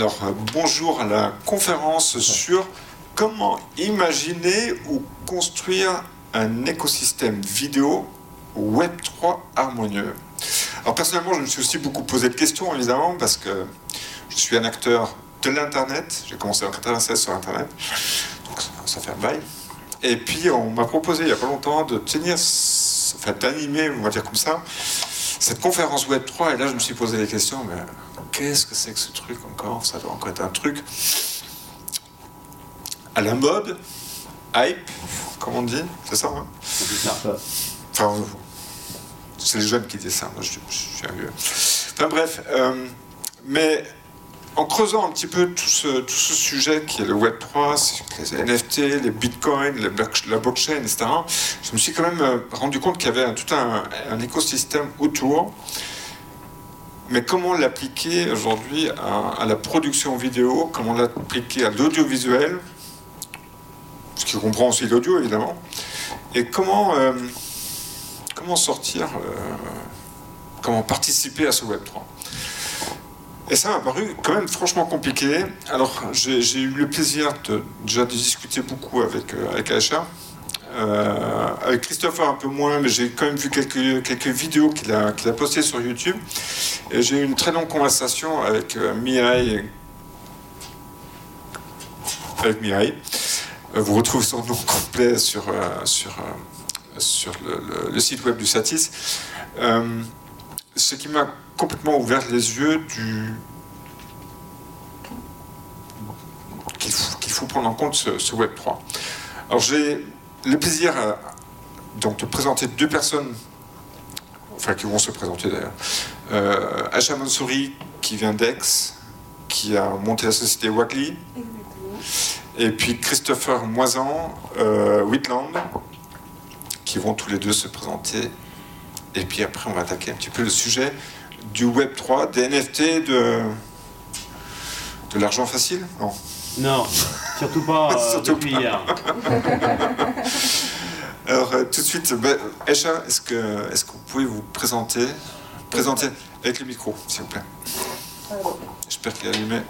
Alors, euh, bonjour à la conférence sur comment imaginer ou construire un écosystème vidéo Web3 harmonieux. Alors, personnellement, je me suis aussi beaucoup posé de questions, évidemment, parce que je suis un acteur de l'Internet. J'ai commencé en 96 sur Internet, donc ça fait un bail. Et puis, on m'a proposé il n'y a pas longtemps de tenir, enfin, d'animer, on va dire comme ça, cette conférence Web3. Et là, je me suis posé des questions, mais qu'est-ce que c'est que ce truc encore? Ça doit encore être un truc à la mode, hype, comme on dit, c'est ça hein? Enfin, c'est les jeunes qui disent ça, moi je, suis un vieux. Enfin bref, euh, mais en creusant un petit peu tout ce, tout ce sujet qui est le Web3, les NFT, les bitcoins, la blockchain, etc., je me suis quand même euh, rendu compte qu'il y avait tout un, un écosystème autour mais comment l'appliquer aujourd'hui à, la production vidéo, comment l'appliquer à l'audiovisuel, ce qui comprend aussi l'audio évidemment, et comment, euh, comment sortir, euh, comment participer à ce Web3. Et ça m'a paru quand même franchement compliqué. Alors j'ai eu le plaisir de, déjà de discuter beaucoup avec, euh, avec avec Christopher un peu moins, mais j'ai quand même vu quelques, quelques vidéos qu'il a, qu'il a postées sur YouTube. Et j'ai eu une très longue conversation avec euh, Mihai. Avec. Euh, vous retrouvez son nom complet sur, sur, sur le, le, site web du Satis. ce qui m'a complètement ouvert les yeux du, qu'il faut, qu'il faut, prendre en compte ce, ce Web 3. Alors j'ai le plaisir euh, donc, de présenter deux personnes, enfin qui vont se présenter d'ailleurs. Euh, Mansouri, qui vient d'Aix, qui a monté la société Wagly. Et puis Christopher Moisan, euh, Whitland, qui vont tous les deux se présenter. Et puis après, on va attaquer un petit peu le sujet du Web 3, des NFT, de, de l'argent facile? Non. Non, surtout pas euh, surtout depuis hier. Alors, euh, tout de suite, bah, Esha, est-ce que, est-ce que vous pouvez vous présenter, présenter avec le micro, s'il vous plaît? J'espère qu'il est allumé.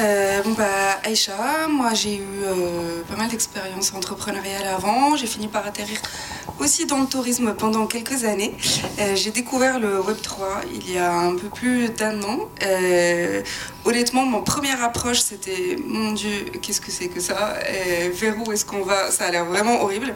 Euh, bon bah Aïcha, moi j'ai eu euh, pas mal d'expérience entrepreneuriale avant, j'ai fini par atterrir aussi dans le tourisme pendant quelques années. Euh, j'ai découvert le Web3 il y a un peu plus d'un an. Euh, honnêtement, mon première approche, c'était mon Dieu, qu'est-ce que c'est que ça? Euh, Vers où est-ce qu'on va? Ça a l'air vraiment horrible.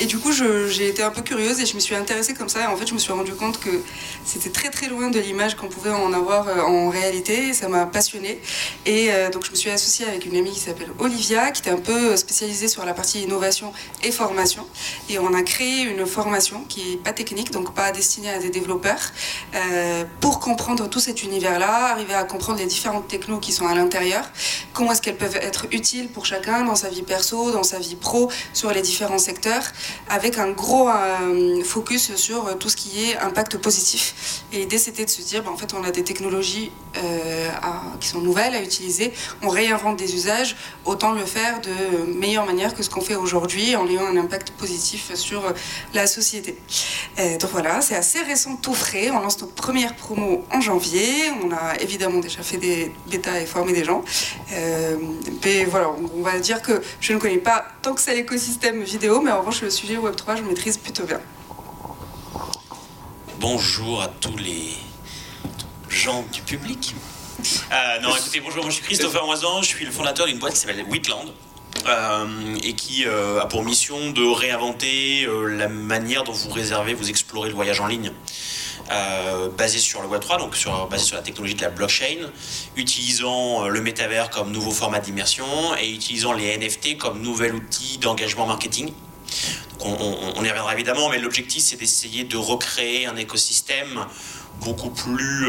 Et du coup, j'ai été un peu curieuse et je me suis intéressée comme ça. Et en fait, je me suis rendu compte que c'était très très loin de l'image qu'on pouvait en avoir en réalité. ça m'a passionnée. Et donc, je me suis associée avec une amie qui s'appelle Olivia, qui était un peu spécialisée sur la partie innovation et formation. Et on a créé une formation qui n'est pas technique, donc pas destinée à des développeurs, euh, pour comprendre tout cet univers-là, arriver à comprendre les différentes technos qui sont à l'intérieur, comment est-ce qu'elles peuvent être utiles pour chacun dans sa vie perso, dans sa vie pro, sur les différents secteurs, avec un gros euh, focus sur tout ce qui est impact positif. Et l'idée, c'était de se dire, ben, en fait, on a des technologies euh, qui sont nouvelles à utiliser, on réinvente des usages, autant le faire de meilleure manière que ce qu'on fait aujourd'hui, en ayant un impact positif sur la société. Euh, donc voilà, c'est assez récent, tout frais. On lance notre première promo en janvier. On a évidemment déjà fait des bêtas et formé des gens. Euh, mais voilà, on va dire que je ne connais pas tant que ça l'écosystème vidéo, mais en revanche, le sujet Web3, je maîtrise plutôt bien. Bonjour à tous les gens du public. Euh, non, écoutez, bonjour, je suis Christopher Moisan, je suis le fondateur d'une boîte qui s'appelle Whitland. Euh, et qui euh, a pour mission de réinventer la manière dont vous réservez, vous explorez le voyage en ligne. Basé sur le Web3, donc sur, basé sur la technologie de la blockchain, utilisant le métavers comme nouveau format d'immersion et utilisant les NFT comme nouvel outil d'engagement marketing. on, y reviendra évidemment, mais l'objectif c'est d'essayer de recréer un écosystème beaucoup plus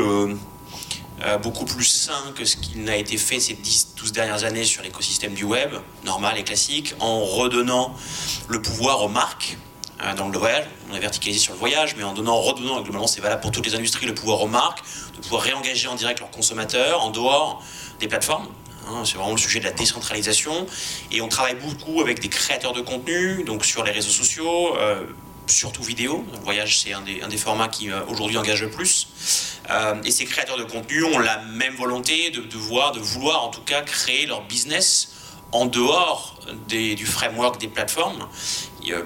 euh, beaucoup plus sain que ce qu'il n'a été fait ces 10-12 dernières années sur l'écosystème du web, normal et classique, en redonnant le pouvoir aux marques euh, dans le voyage. On est verticalisé sur le voyage, mais en donnant, redonnant, globalement c'est valable pour toutes les industries, le pouvoir aux marques, de pouvoir réengager en direct leurs consommateurs en dehors des plateformes. Hein. c'est vraiment le sujet de la décentralisation. Et on travaille beaucoup avec des créateurs de contenu, donc sur les réseaux sociaux, euh, surtout vidéo. Le voyage, c'est un des, formats qui euh, aujourd'hui engage le plus. Euh, et ces créateurs de contenu ont la même volonté de, voir, de vouloir en tout cas créer leur business en dehors du framework des plateformes,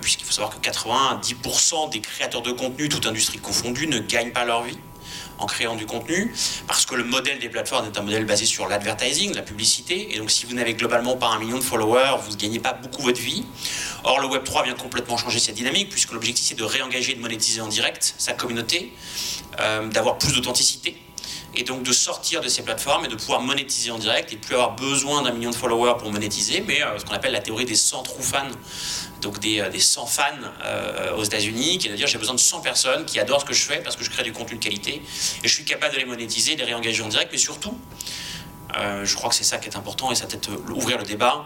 puisqu'il faut savoir que 90% des créateurs de contenu, toute industrie confondue, ne gagnent pas leur vie en créant du contenu, parce que le modèle des plateformes est un modèle basé sur l'advertising, la publicité, et donc si vous n'avez globalement pas un million de followers, vous ne gagnez pas beaucoup votre vie. Or, le Web3 vient complètement changer cette dynamique, puisque l'objectif c'est de réengager, de monétiser en direct sa communauté, euh, d'avoir plus d'authenticité, et donc de sortir de ces plateformes et de pouvoir monétiser en direct et plus avoir besoin d'un million de followers pour monétiser, mais euh, ce qu'on appelle la théorie des 100 true fans, donc des, euh, des 100 fans euh, aux États-Unis, qui est à dire j'ai besoin de 100 personnes qui adorent ce que je fais parce que je crée du contenu de qualité et je suis capable de les monétiser, de les réengager en direct, mais surtout, je crois que c'est ça qui est important et ça peut-être ouvrir le débat,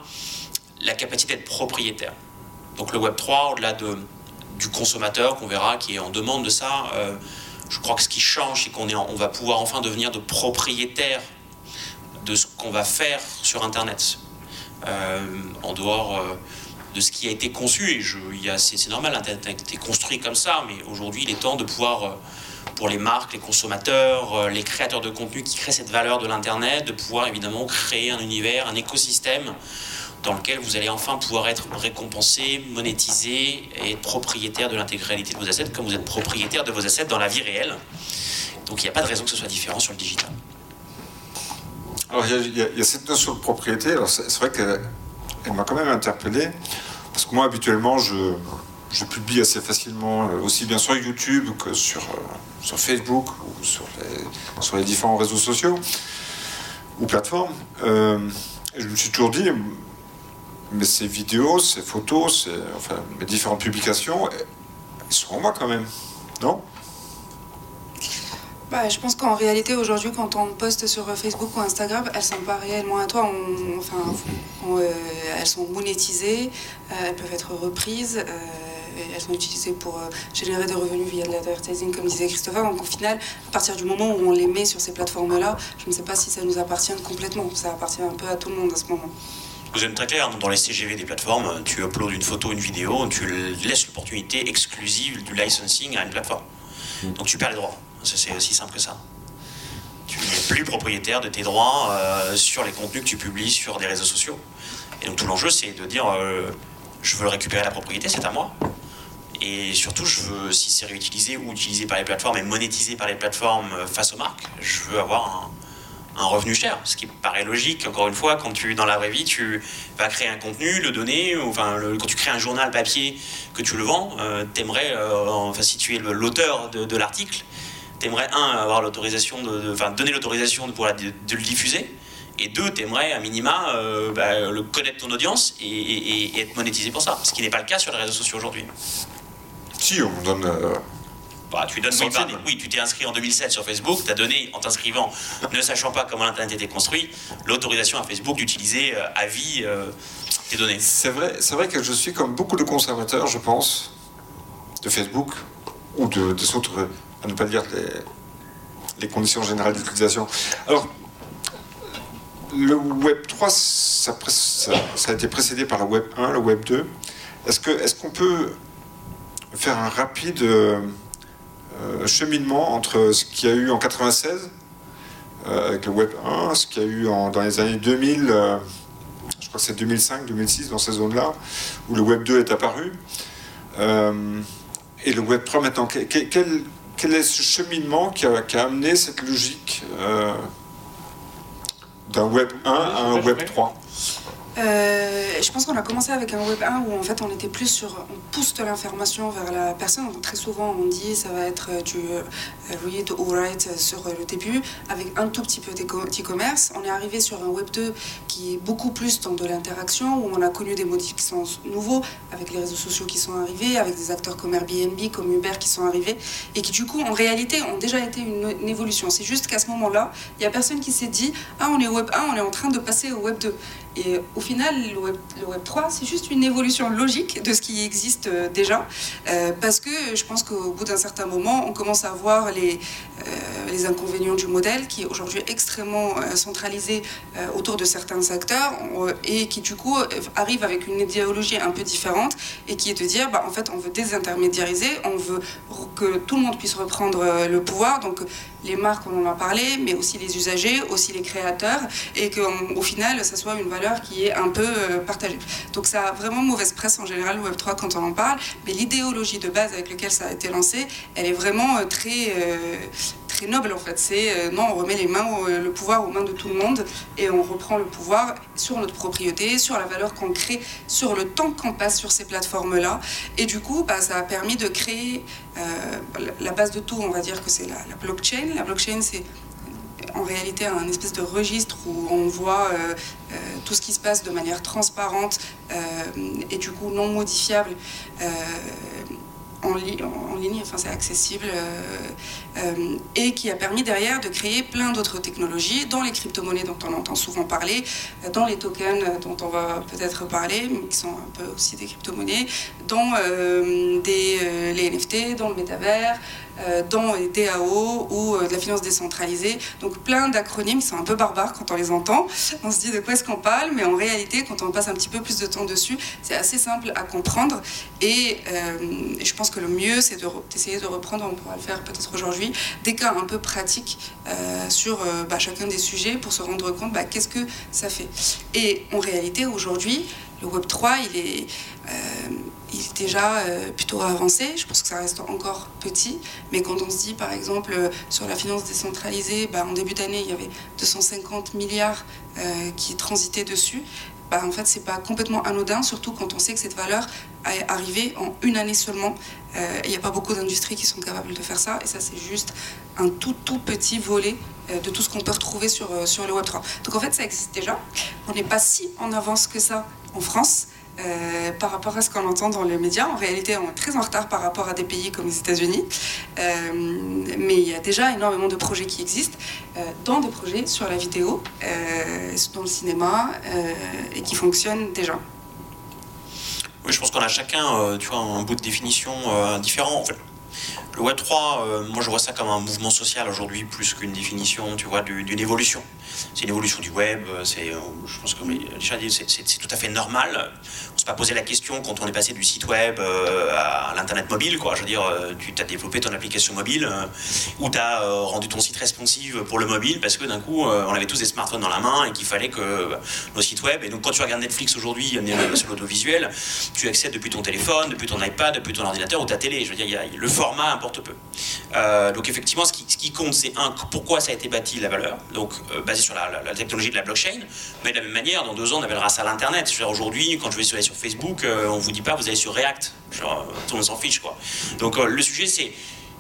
la capacité d'être propriétaire. Donc le Web 3, au-delà de, du consommateur qu'on verra qui est en demande de ça, je crois que ce qui change, c'est qu'on on va pouvoir enfin devenir de propriétaires de ce qu'on va faire sur Internet. Euh, en dehors euh, de ce qui a été conçu, et c'est normal, Internet a été construit comme ça, mais aujourd'hui il est temps de pouvoir, euh, pour les marques, les consommateurs, les créateurs de contenu qui créent cette valeur de l'Internet, de pouvoir évidemment créer un univers, un écosystème dans lequel vous allez enfin pouvoir être récompensé, monétisé et être propriétaire de l'intégralité de vos assets comme vous êtes propriétaire de vos assets dans la vie réelle. Donc il n'y a pas de raison que ce soit différent sur le digital. Alors il y, a cette notion de propriété, c'est vrai qu'elle m'a quand même interpellé, parce que moi habituellement je, publie assez facilement, euh, aussi bien sur YouTube que sur, euh, Facebook ou sur les, différents réseaux sociaux ou plateformes. Euh, je me suis toujours dit, mais ces vidéos, ces photos, enfin, mes différentes publications, elles sont en moi quand même, non? Bah, je pense qu'en réalité, aujourd'hui, quand on poste sur Facebook ou Instagram, elles sont pas réellement à toi. enfin, euh, elles sont monétisées, euh, elles peuvent être reprises, euh, elles sont utilisées pour générer des revenus via de l'advertising, comme disait Christopher. Donc, au final, à partir du moment où on les met sur ces plateformes-là, je ne sais pas si ça nous appartient complètement. Ça appartient un peu à tout le monde à ce moment. Vous êtes très clair, dans les CGV des plateformes, tu uploads une photo, une vidéo, tu laisses l'opportunité exclusive du licensing à une plateforme. Hmm. Donc tu perds les droits. C'est aussi simple que ça. Tu n'es plus propriétaire de tes droits euh, sur les contenus que tu publies sur des réseaux sociaux. Et donc tout l'enjeu, c'est de dire euh, je veux récupérer la propriété, c'est à moi. Et surtout, je veux, si c'est réutilisé ou utilisé par les plateformes et monétisé par les plateformes euh, face aux marques, je veux avoir un, un revenu cher, ce qui paraît logique. Encore une fois, quand tu dans la vraie vie, tu vas créer un contenu, le donner, enfin quand tu crées un journal papier que tu le vends, euh, t'aimerais, euh, enfin si tu es l'auteur de, de l'article, t'aimerais un avoir l'autorisation de, enfin donner l'autorisation de de, le diffuser, et deux, t'aimerais à minima euh, bah, le connaître ton audience et, et, être monétisé pour ça, ce qui n'est pas le cas sur les réseaux sociaux aujourd'hui. Si on donne bah, tu donnes oui, tu t'es inscrit en 2007 sur Facebook, tu as donné, en t'inscrivant, ne sachant pas comment l'Internet était construit, l'autorisation à Facebook d'utiliser euh, à vie euh, tes données. C'est vrai, c'est vrai que je suis comme beaucoup de conservateurs, je pense, de Facebook ou de, des autres, à ne pas dire les, les conditions générales d'utilisation. Alors, le Web 3, ça, ça, a été précédé par le Web 1, le Web 2. Est-ce qu'on est qu'on peut faire un rapide euh, cheminement entre ce qu'il y a eu en 96 euh, avec le Web 1, ce qu'il y a eu dans les années 2000, euh, je crois que c'est 2005, 2006, dans ces zones-là, où le Web 2 est apparu, et le Web 3 maintenant. Quel, quel, est ce cheminement qui a amené cette logique d'un Web 1 à un Web 3 euh, je pense qu'on a commencé avec un web 1 où en fait on était plus sur on pousse de l'information vers la personne. très souvent on dit ça va être du euh, read ou write sur le début avec un tout petit peu d'e-commerce. On est arrivé sur un web 2 qui est beaucoup plus dans de l'interaction où on a connu des modifs qui sont nouveaux avec les réseaux sociaux qui sont arrivés, avec des acteurs comme Airbnb, comme Uber qui sont arrivés et qui du coup en réalité ont déjà été une évolution. C'est juste qu'à ce moment-là, il n'y a personne qui s'est dit ah on est au web 1, on est en train de passer au web 2. Et au final, le Web, le Web 3, c'est juste une évolution logique de ce qui existe euh, déjà. Euh, parce que je pense qu'au bout d'un certain moment, on commence à voir les, euh, inconvénients du modèle qui est aujourd'hui extrêmement centralisé autour de certains acteurs et qui du coup arrive avec une idéologie un peu différente et qui est de dire, bah, en fait, on veut désintermédiariser, on veut que tout le monde puisse reprendre le pouvoir. Donc les marques, on en a parlé, mais aussi les usagers, aussi les créateurs, et qu'au final, ça soit une valeur qui est un peu euh, partagée. Donc ça a vraiment mauvaise presse en général, le Web3, quand on en parle, mais l'idéologie de base avec laquelle ça a été lancé, elle est vraiment euh, très, euh, très noble en fait. C'est non, on remet les mains, le pouvoir aux mains de tout le monde, et on reprend le pouvoir sur notre propriété, sur la valeur qu'on crée, sur le temps qu'on passe sur ces plateformes-là. Et du coup, bah, ça a permis de créer la base de tout, on va dire que c'est la, blockchain la blockchain, c'est en réalité un espèce de registre où on voit euh, euh, tout ce qui se passe de manière transparente euh, et du coup non modifiable en, ligne, enfin c'est accessible, et qui a permis derrière de créer plein d'autres technologies, dans les crypto-monnaies dont on entend souvent parler, dans les tokens dont on va peut-être parler, mais qui sont un peu aussi des crypto-monnaies, dans les NFT, dans le métavers, euh, dans les DAO ou euh, de la finance décentralisée. Donc plein d'acronymes qui sont un peu barbares quand on les entend. On se dit de quoi est-ce qu'on parle, mais en réalité, quand on passe un petit peu plus de temps dessus, c'est assez simple à comprendre. Et, euh, je pense que le mieux, c'est d'essayer de, reprendre, on pourra le faire peut-être aujourd'hui, des cas un peu pratiques sur bah, chacun des sujets pour se rendre compte bah, qu'est-ce que ça fait. Et en réalité, aujourd'hui, le Web 3, il est il est déjà euh, plutôt avancé. Je pense que ça reste encore petit. Mais quand on se dit, par exemple, euh, sur la finance décentralisée, bah, en début d'année, il y avait 250 milliards euh, qui transitaient dessus. Bah, en fait, c'est pas complètement anodin, surtout quand on sait que cette valeur est arrivée en une année seulement. Il n'y a pas beaucoup d'industries qui sont capables de faire ça. Et ça, c'est juste un tout, tout petit volet de tout ce qu'on peut retrouver sur, sur le Web3. Donc en fait, ça existe déjà. On n'est pas si en avance que ça en France. Euh, par rapport à ce qu'on entend dans les médias. En réalité, on est très en retard par rapport à des pays comme les États-Unis. Euh, mais il y a déjà énormément de projets qui existent, euh, dans des projets sur la vidéo, dans le cinéma, et qui fonctionnent déjà. Oui, je pense qu'on a chacun tu vois, un bout de définition différent. Le Web 3, moi je vois ça comme un mouvement social aujourd'hui plus qu'une définition, tu vois, d'une évolution. C'est une évolution du web, c'est, je pense que déjà c'est tout à fait normal pas poser la question quand on est passé du site web euh, à l'internet mobile, quoi. Je veux dire, euh, tu as développé ton application mobile euh, ou tu as rendu ton site responsive pour le mobile parce que d'un coup, on avait tous des smartphones dans la main et qu'il fallait que nos sites web. Et donc, quand tu regardes Netflix aujourd'hui, sur l'audiovisuel, tu accèdes depuis ton téléphone, depuis ton iPad, depuis ton ordinateur ou ta télé. Je veux dire, le format importe peu. donc, effectivement, ce qui, compte, c'est un, pourquoi ça a été bâti la valeur, donc basé sur la, technologie de la blockchain, mais de la même manière, dans deux ans, on appellera ça l'Internet. Aujourd'hui, quand je vais sur Facebook, euh, on vous dit pas vous allez sur React. Genre, tout le monde s'en fiche quoi. Donc euh, le sujet c'est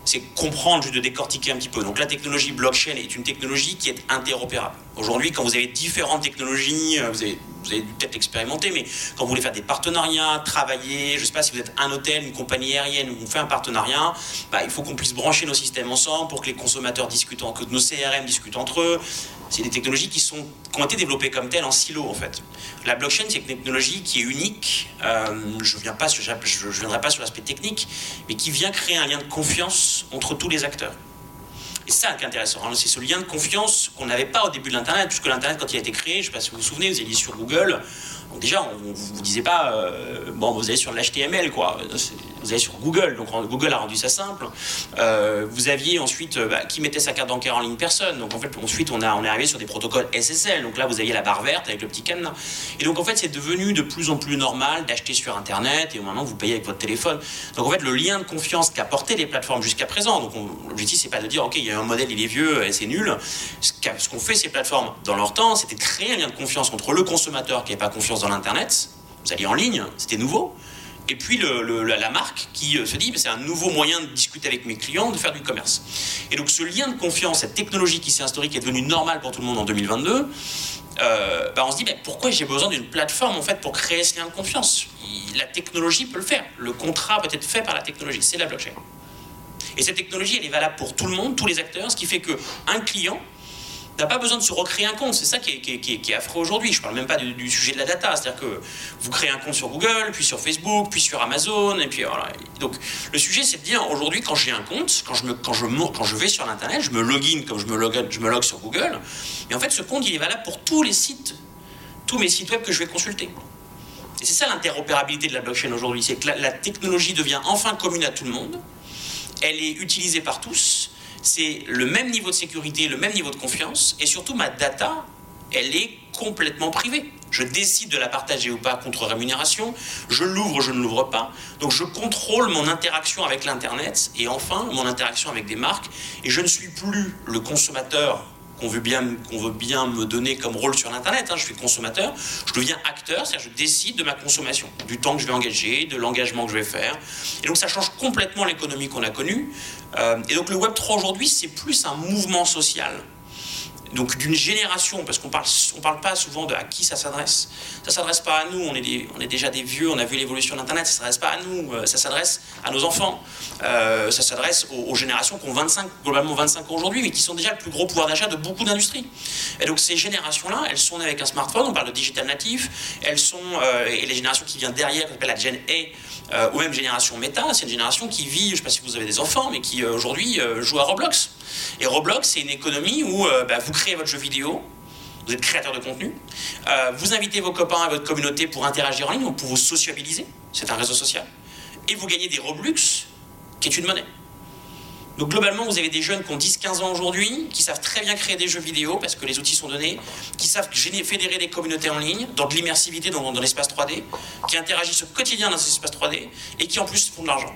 c'est comprendre, juste de décortiquer un petit peu. Donc la technologie blockchain est une technologie qui est interopérable. Aujourd'hui, quand vous avez différentes technologies, euh, vous avez, vous avez peut-être expérimenté, mais quand vous voulez faire des partenariats, travailler, je ne sais pas si vous êtes un hôtel, une compagnie aérienne, où on fait un partenariat, bah, il faut qu'on puisse brancher nos systèmes ensemble pour que les consommateurs discutent, que nos CRM discutent entre eux. C'est des technologies qui, sont, qui ont été développées comme telles en silo, en fait. La blockchain, c'est une technologie qui est unique. Euh, je ne viendrai pas sur l'aspect technique, mais qui vient créer un lien de confiance entre tous les acteurs. C'est ça qui est intéressant. Hein. C'est ce lien de confiance qu'on n'avait pas au début de l'Internet, puisque l'Internet, quand il a été créé, je ne sais pas si vous vous souvenez, vous allez sur Google, donc déjà, on ne vous disait pas, euh, bon, vous allez sur l'HTML, quoi. Vous allez sur Google, donc Google a rendu ça simple. Euh, vous aviez ensuite, euh, bah, qui mettait sa carte bancaire en ligne? Personne. Donc en fait, ensuite, on, est arrivé sur des protocoles SSL. Donc là, vous aviez la barre verte avec le petit cadenas. Et donc en fait, c'est devenu de plus en plus normal d'acheter sur Internet et maintenant, vous payez avec votre téléphone. Donc en fait, le lien de confiance qu'apportaient les plateformes jusqu'à présent, donc l'objectif, c'est pas de dire, OK, il y a un modèle, il est vieux et c'est nul. Ce qu'ont fait ces plateformes dans leur temps, c'était créer un lien de confiance entre le consommateur qui n'avait pas confiance dans l'Internet, vous alliez en ligne, c'était nouveau, et puis la, marque qui euh, se dit, c'est un nouveau moyen de discuter avec mes clients, de faire du commerce. Et donc ce lien de confiance, cette technologie qui s'est instaurée, qui est devenue normale pour tout le monde en 2022, euh, bah on se dit, bah, pourquoi j'ai besoin d'une plateforme en fait pour créer ce lien de confiance? La technologie peut le faire. Le contrat peut être fait par la technologie, c'est la blockchain. Et cette technologie, elle est valable pour tout le monde, tous les acteurs, ce qui fait qu'un client n'a pas besoin de se recréer un compte. C'est ça qui est, affreux aujourd'hui. Je ne parle même pas du, sujet de la data. C'est-à-dire que vous créez un compte sur Google, puis sur Facebook, puis sur Amazon, et puis voilà. Donc le sujet, c'est de dire aujourd'hui, quand j'ai un compte, quand je, me, quand, je, quand je vais sur l'Internet, je me login comme je me log, je me log sur Google. Et en fait, ce compte, il est valable pour tous les sites, tous mes sites web que je vais consulter. Et c'est ça l'interopérabilité de la blockchain aujourd'hui. C'est que la technologie devient enfin commune à tout le monde. Elle est utilisée par tous c'est le même niveau de sécurité, le même niveau de confiance, et surtout ma data, elle est complètement privée. Je décide de la partager ou pas contre rémunération, je l'ouvre, je ne l'ouvre pas. Donc je contrôle mon interaction avec l'Internet et enfin mon interaction avec des marques. Et je ne suis plus le consommateur qu'on veut, bien, me donner comme rôle sur l'Internet. Hein. Je suis consommateur, je deviens acteur, c'est-à-dire je décide de ma consommation, du temps que je vais engager, de l'engagement que je vais faire. Et donc ça change complètement l'économie qu'on a connue. Euh, et donc le Web 3 aujourd'hui, c'est plus un mouvement social donc d'une génération, parce qu'on parle, on parle pas souvent de à qui ça s'adresse. Ça s'adresse pas à nous, on est, on est déjà des vieux, on a vu l'évolution d'Internet, ça s'adresse pas à nous, euh, ça s'adresse à nos enfants, euh, ça s'adresse aux, générations qui ont 25, globalement 25 ans aujourd'hui, mais qui sont déjà le plus gros pouvoir d'achat de beaucoup d'industries. Et donc ces générations-là, elles sont nées avec un smartphone, on parle de digital natif, elles sont, euh, et les générations qui viennent derrière, qu'on appelle la Gen A, ou même génération méta, c'est une génération qui vit, je ne sais pas si vous avez des enfants, mais qui aujourd'hui joue à Roblox. Et Roblox, c'est une économie où euh, bah, vous créez votre jeu vidéo, vous êtes créateur de contenu, euh, vous invitez vos copains et votre communauté pour interagir en ligne, pour vous sociabiliser, c'est un réseau social, et vous gagnez des Robux, qui est une monnaie. Donc globalement, vous avez des jeunes qui ont 10-15 ans aujourd'hui, qui savent très bien créer des jeux vidéo parce que les outils sont donnés, qui savent fédérer des communautés en ligne, dans de l'immersivité dans, l'espace 3D, qui interagissent au quotidien dans cet espace 3D et qui en plus font de l'argent.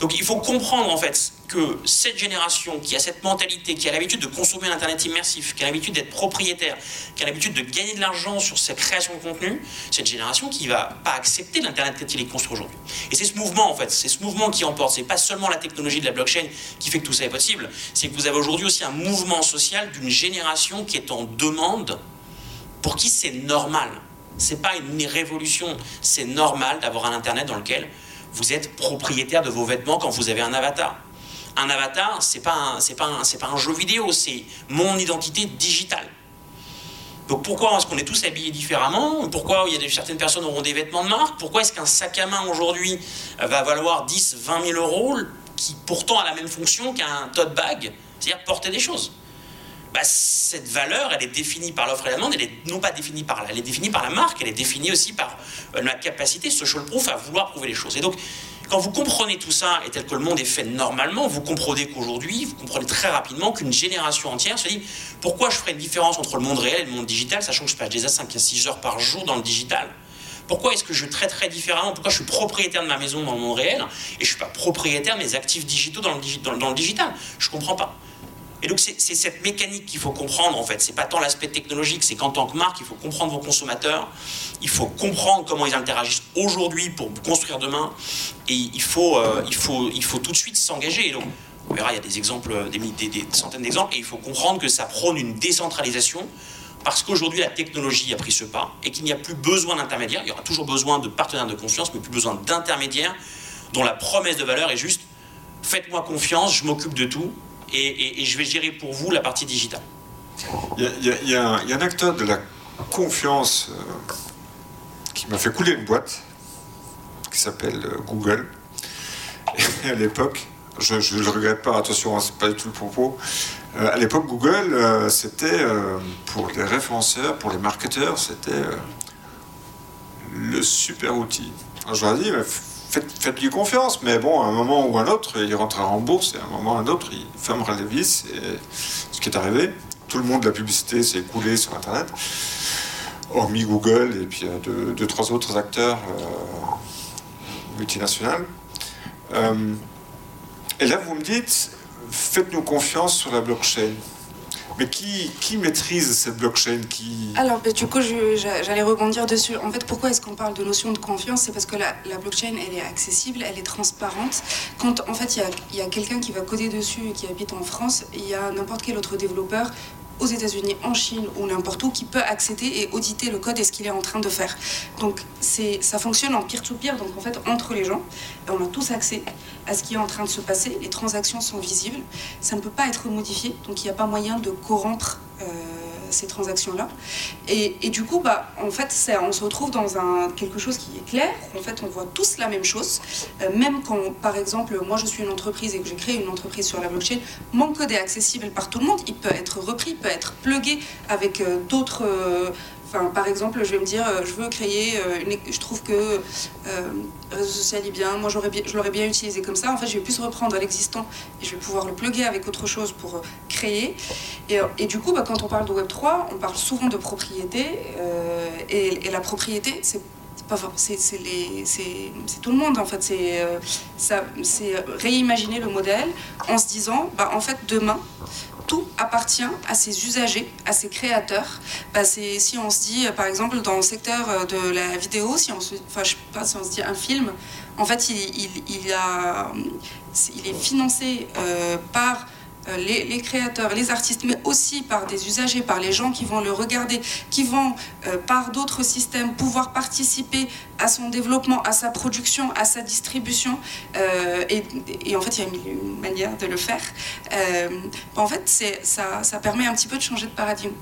Donc il faut comprendre en fait que cette génération qui a cette mentalité, qui a l'habitude de consommer l'Internet immersif, qui a l'habitude d'être propriétaire, qui a l'habitude de gagner de l'argent sur sa création de contenu, cette génération qui va pas accepter l'Internet tel qu'il est construit aujourd'hui. Et c'est ce mouvement en fait, c'est ce mouvement qui emporte. C'est pas seulement la technologie de la blockchain qui fait que tout ça est possible, c'est que vous avez aujourd'hui aussi un mouvement social d'une génération qui est en demande, pour qui c'est normal. C'est pas une révolution, c'est normal d'avoir un Internet dans lequel vous êtes propriétaire de vos vêtements quand vous avez un avatar. Un avatar, c'est pas c'est pas c'est pas un jeu vidéo, c'est mon identité digitale. Donc pourquoi est-ce qu'on est tous habillés différemment? Pourquoi il y a des, certaines personnes auront des vêtements de marque? Pourquoi est-ce qu'un sac à main aujourd'hui va valoir 10, 20 000 euros qui pourtant a la même fonction qu'un tote bag, c'est-à-dire porter des choses bah, cette valeur, elle est définie par l'offre et la demande, elle est non pas définie par elle est définie par la marque, elle est définie aussi par euh, la capacité social proof à vouloir prouver les choses. Et donc, quand vous comprenez tout ça et tel que le monde est fait normalement, vous comprenez qu'aujourd'hui, vous comprenez très rapidement qu'une génération entière se dit pourquoi je ferais une différence entre le monde réel et le monde digital, sachant que je passe déjà 5 à 6 heures par jour dans le digital? Pourquoi est-ce que je traiterais différemment? Pourquoi je suis propriétaire de ma maison dans le monde réel et je ne suis pas propriétaire de mes actifs digitaux dans le, dans, dans le digital? Je ne comprends pas. Et donc c'est cette mécanique qu'il faut comprendre en fait. C'est pas tant l'aspect technologique, c'est qu'en tant que marque, il faut comprendre vos consommateurs, il faut comprendre comment ils interagissent aujourd'hui pour construire demain, et il faut, euh, il faut, il faut tout de suite s'engager. Donc on verra, il y a des exemples, des, des centaines d'exemples, et il faut comprendre que ça prône une décentralisation parce qu'aujourd'hui la technologie a pris ce pas et qu'il n'y a plus besoin d'intermédiaires. Il y aura toujours besoin de partenaires de confiance, mais plus besoin d'intermédiaires dont la promesse de valeur est juste faites-moi confiance, je m'occupe de tout et, je vais gérer pour vous la partie digitale. Il y, a, un acteur de la confiance euh, qui m'a fait couler une boîte, qui s'appelle euh, Google. Et à l'époque, je ne le regrette pas, attention, hein, c'est pas du tout le propos. Euh, à l'époque, Google, c'était pour les référenceurs, pour les marketeurs, c'était le super outil. Faites-lui confiance, mais bon, à un moment ou à un autre, il rentrera en bourse, et à un moment ou à un autre, il fermera les vis, et ce qui est arrivé. Tout le monde de la publicité s'est écoulé sur Internet, hormis Google et puis deux, deux trois autres acteurs euh, multinationaux. Euh, et là, vous me dites, faites-nous confiance sur la blockchain. Mais qui, qui maîtrise cette blockchain qui... Alors, bah, du coup, j'allais rebondir dessus. En fait, pourquoi est-ce qu'on parle de notion de confiance? C'est parce que la, la, blockchain, elle est accessible, elle est transparente. Quand, en fait, il y a, y a quelqu'un qui va coder dessus et qui habite en France, il y a n'importe quel autre développeur aux États-Unis, en Chine ou n'importe où qui peut accéder et auditer le code et ce qu'il est en train de faire. Donc c'est, ça fonctionne en peer-to-peer, donc en fait entre les gens, et on a tous accès à ce qui est en train de se passer, les transactions sont visibles, ça ne peut pas être modifié, donc il n'y a pas moyen de corrompre ces transactions-là. Et, du coup, bah, en fait, on se retrouve dans un, quelque chose qui est clair. En fait, on voit tous la même chose. même quand, par exemple, moi je suis une entreprise et que j'ai créé une entreprise sur la blockchain, mon code est accessible par tout le monde. Il peut être repris, il peut être plugué avec d'autres par exemple, je vais me dire, euh, je veux créer, euh, je trouve que euh, réseau social est bien, moi je l'aurais bien utilisé comme ça. En fait, je vais plus reprendre l'existant et je vais pouvoir le plugger avec autre chose pour créer. Et, du coup, bah, quand on parle de Web3, on parle souvent de propriété. et, la propriété, c'est c'est tout le monde en fait. C'est réimaginer le modèle en se disant, bah, en fait, demain, tout appartient à ses usagers, à ses créateurs. Bah, si on se dit, par exemple, dans le secteur euh, de la vidéo, si on se, enfin, si on se dit un film, en fait, il, il, a, il est financé euh, par euh, les, créateurs, les artistes, mais aussi par des usagers, par les gens qui vont le regarder, qui vont, euh, par d'autres systèmes, pouvoir participer à son développement, à sa production, à sa distribution. Euh, et, en fait, il y a une, manière de le faire. en fait, ça, permet un petit peu de changer de paradigme.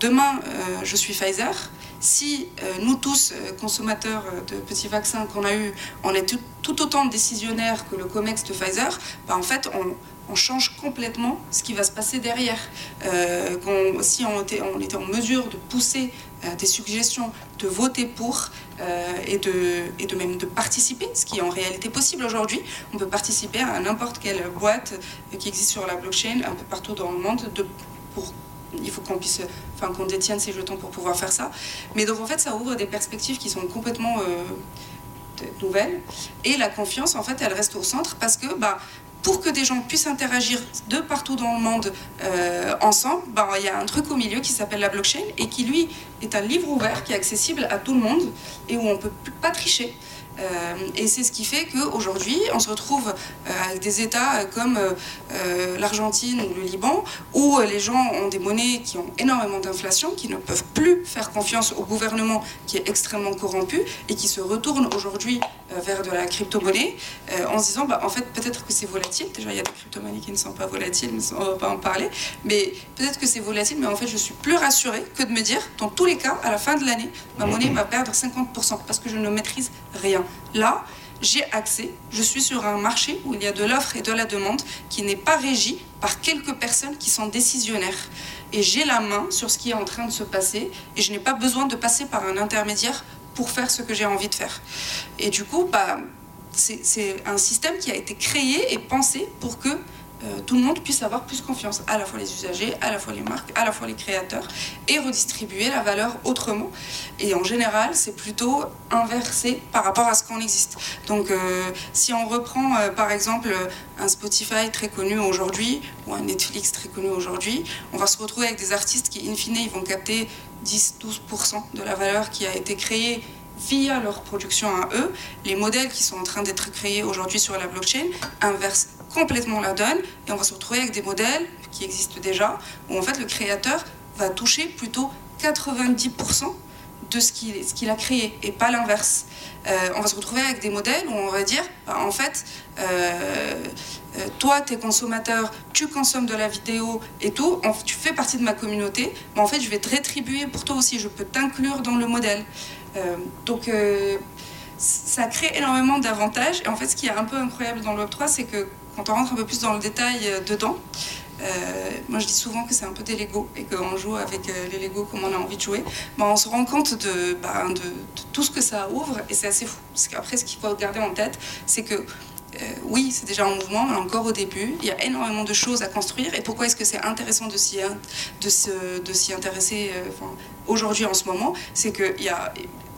Demain, je suis Pfizer si nous tous, consommateurs de petits vaccins qu'on a eu, on est tout, autant décisionnaires que le COMEX de Pfizer, bah en fait, on, on change complètement ce qui va se passer derrière. Euh, si on était, on était, en mesure de pousser euh, des suggestions, de voter pour euh, et, de, et de même de participer, ce qui est en réalité possible aujourd'hui, on peut participer à n'importe quelle boîte qui existe sur la blockchain un peu partout dans le monde. Il faut qu'on puisse, enfin qu'on détienne ces jetons pour pouvoir faire ça. Mais donc en fait, ça ouvre des perspectives qui sont complètement nouvelles. Et la confiance, en fait, elle reste au centre parce que bah, pour que des gens puissent interagir de partout dans le monde euh, ensemble, ben, il y a un truc au milieu qui s'appelle la blockchain et qui, lui, est un livre ouvert qui est accessible à tout le monde et où on ne peut pas tricher. Euh, et c'est ce qui fait qu'aujourd'hui, on se retrouve euh, avec des États comme euh, l'Argentine ou le Liban, où les gens ont des monnaies qui ont énormément d'inflation, qui ne peuvent faire confiance au gouvernement qui est extrêmement corrompu et qui se retournent aujourd'hui vers de la crypto-monnaie en se disant, bah, en fait, peut-être que c'est volatile. Déjà, il y a des crypto-monnaies qui ne sont pas volatiles, on ne va pas en parler. Mais peut-être que c'est volatile, mais en fait, je suis plus rassurée que de me dire, dans tous les cas, à la fin de l'année, ma monnaie va perdre 50% parce que je ne maîtrise rien. Là, j'ai accès, je suis sur un marché où il y a de l'offre et de la demande qui n'est pas régi par quelques personnes qui sont décisionnaires. Et j'ai la main sur ce qui est en train de se passer et je n'ai pas besoin de passer par un intermédiaire pour faire ce que j'ai envie de faire. Et du coup, bah, c'est un système qui a été créé et pensé pour que euh, tout le monde puisse avoir plus confiance, à la fois les usagers, à la fois les marques, à la fois les créateurs, et redistribuer la valeur autrement. Et en général, c'est plutôt inversé par rapport à ce qu'on existe. Donc, euh, si on reprend euh, par exemple un Spotify très connu aujourd'hui, ou un Netflix très connu aujourd'hui, on va se retrouver avec des artistes qui, in fine, ils vont capter 10-12% de la valeur qui a été créée via leur production à eux, les modèles qui sont en train d'être créés aujourd'hui sur la blockchain inversent complètement la donne et on va se retrouver avec des modèles qui existent déjà où en fait le créateur va toucher plutôt 90% de ce qu'il a créé et pas l'inverse. Euh, on va se retrouver avec des modèles où on va dire bah, en fait euh, euh, toi tu es consommateur, tu consommes de la vidéo et tout, tu fais partie de ma communauté, mais en fait je vais te rétribuer pour toi aussi, je peux t'inclure dans le modèle. Donc ça crée énormément d'avantages et en fait ce qui est un peu incroyable dans le Web3 c'est que quand on rentre un peu plus dans le détail euh, dedans, euh, moi je dis souvent que c'est un peu des Lego et qu'on joue avec euh, les Lego comme on a envie de jouer, ben, on se rend compte de, ben, de, tout ce que ça ouvre et c'est assez fou. Parce qu'après ce qu'il faut garder en tête, c'est que oui, c'est déjà en mouvement, mais encore au début. Il y a énormément de choses à construire. Et pourquoi est-ce que c'est intéressant de s'y, intéresser aujourd'hui en ce moment? C'est qu'il y a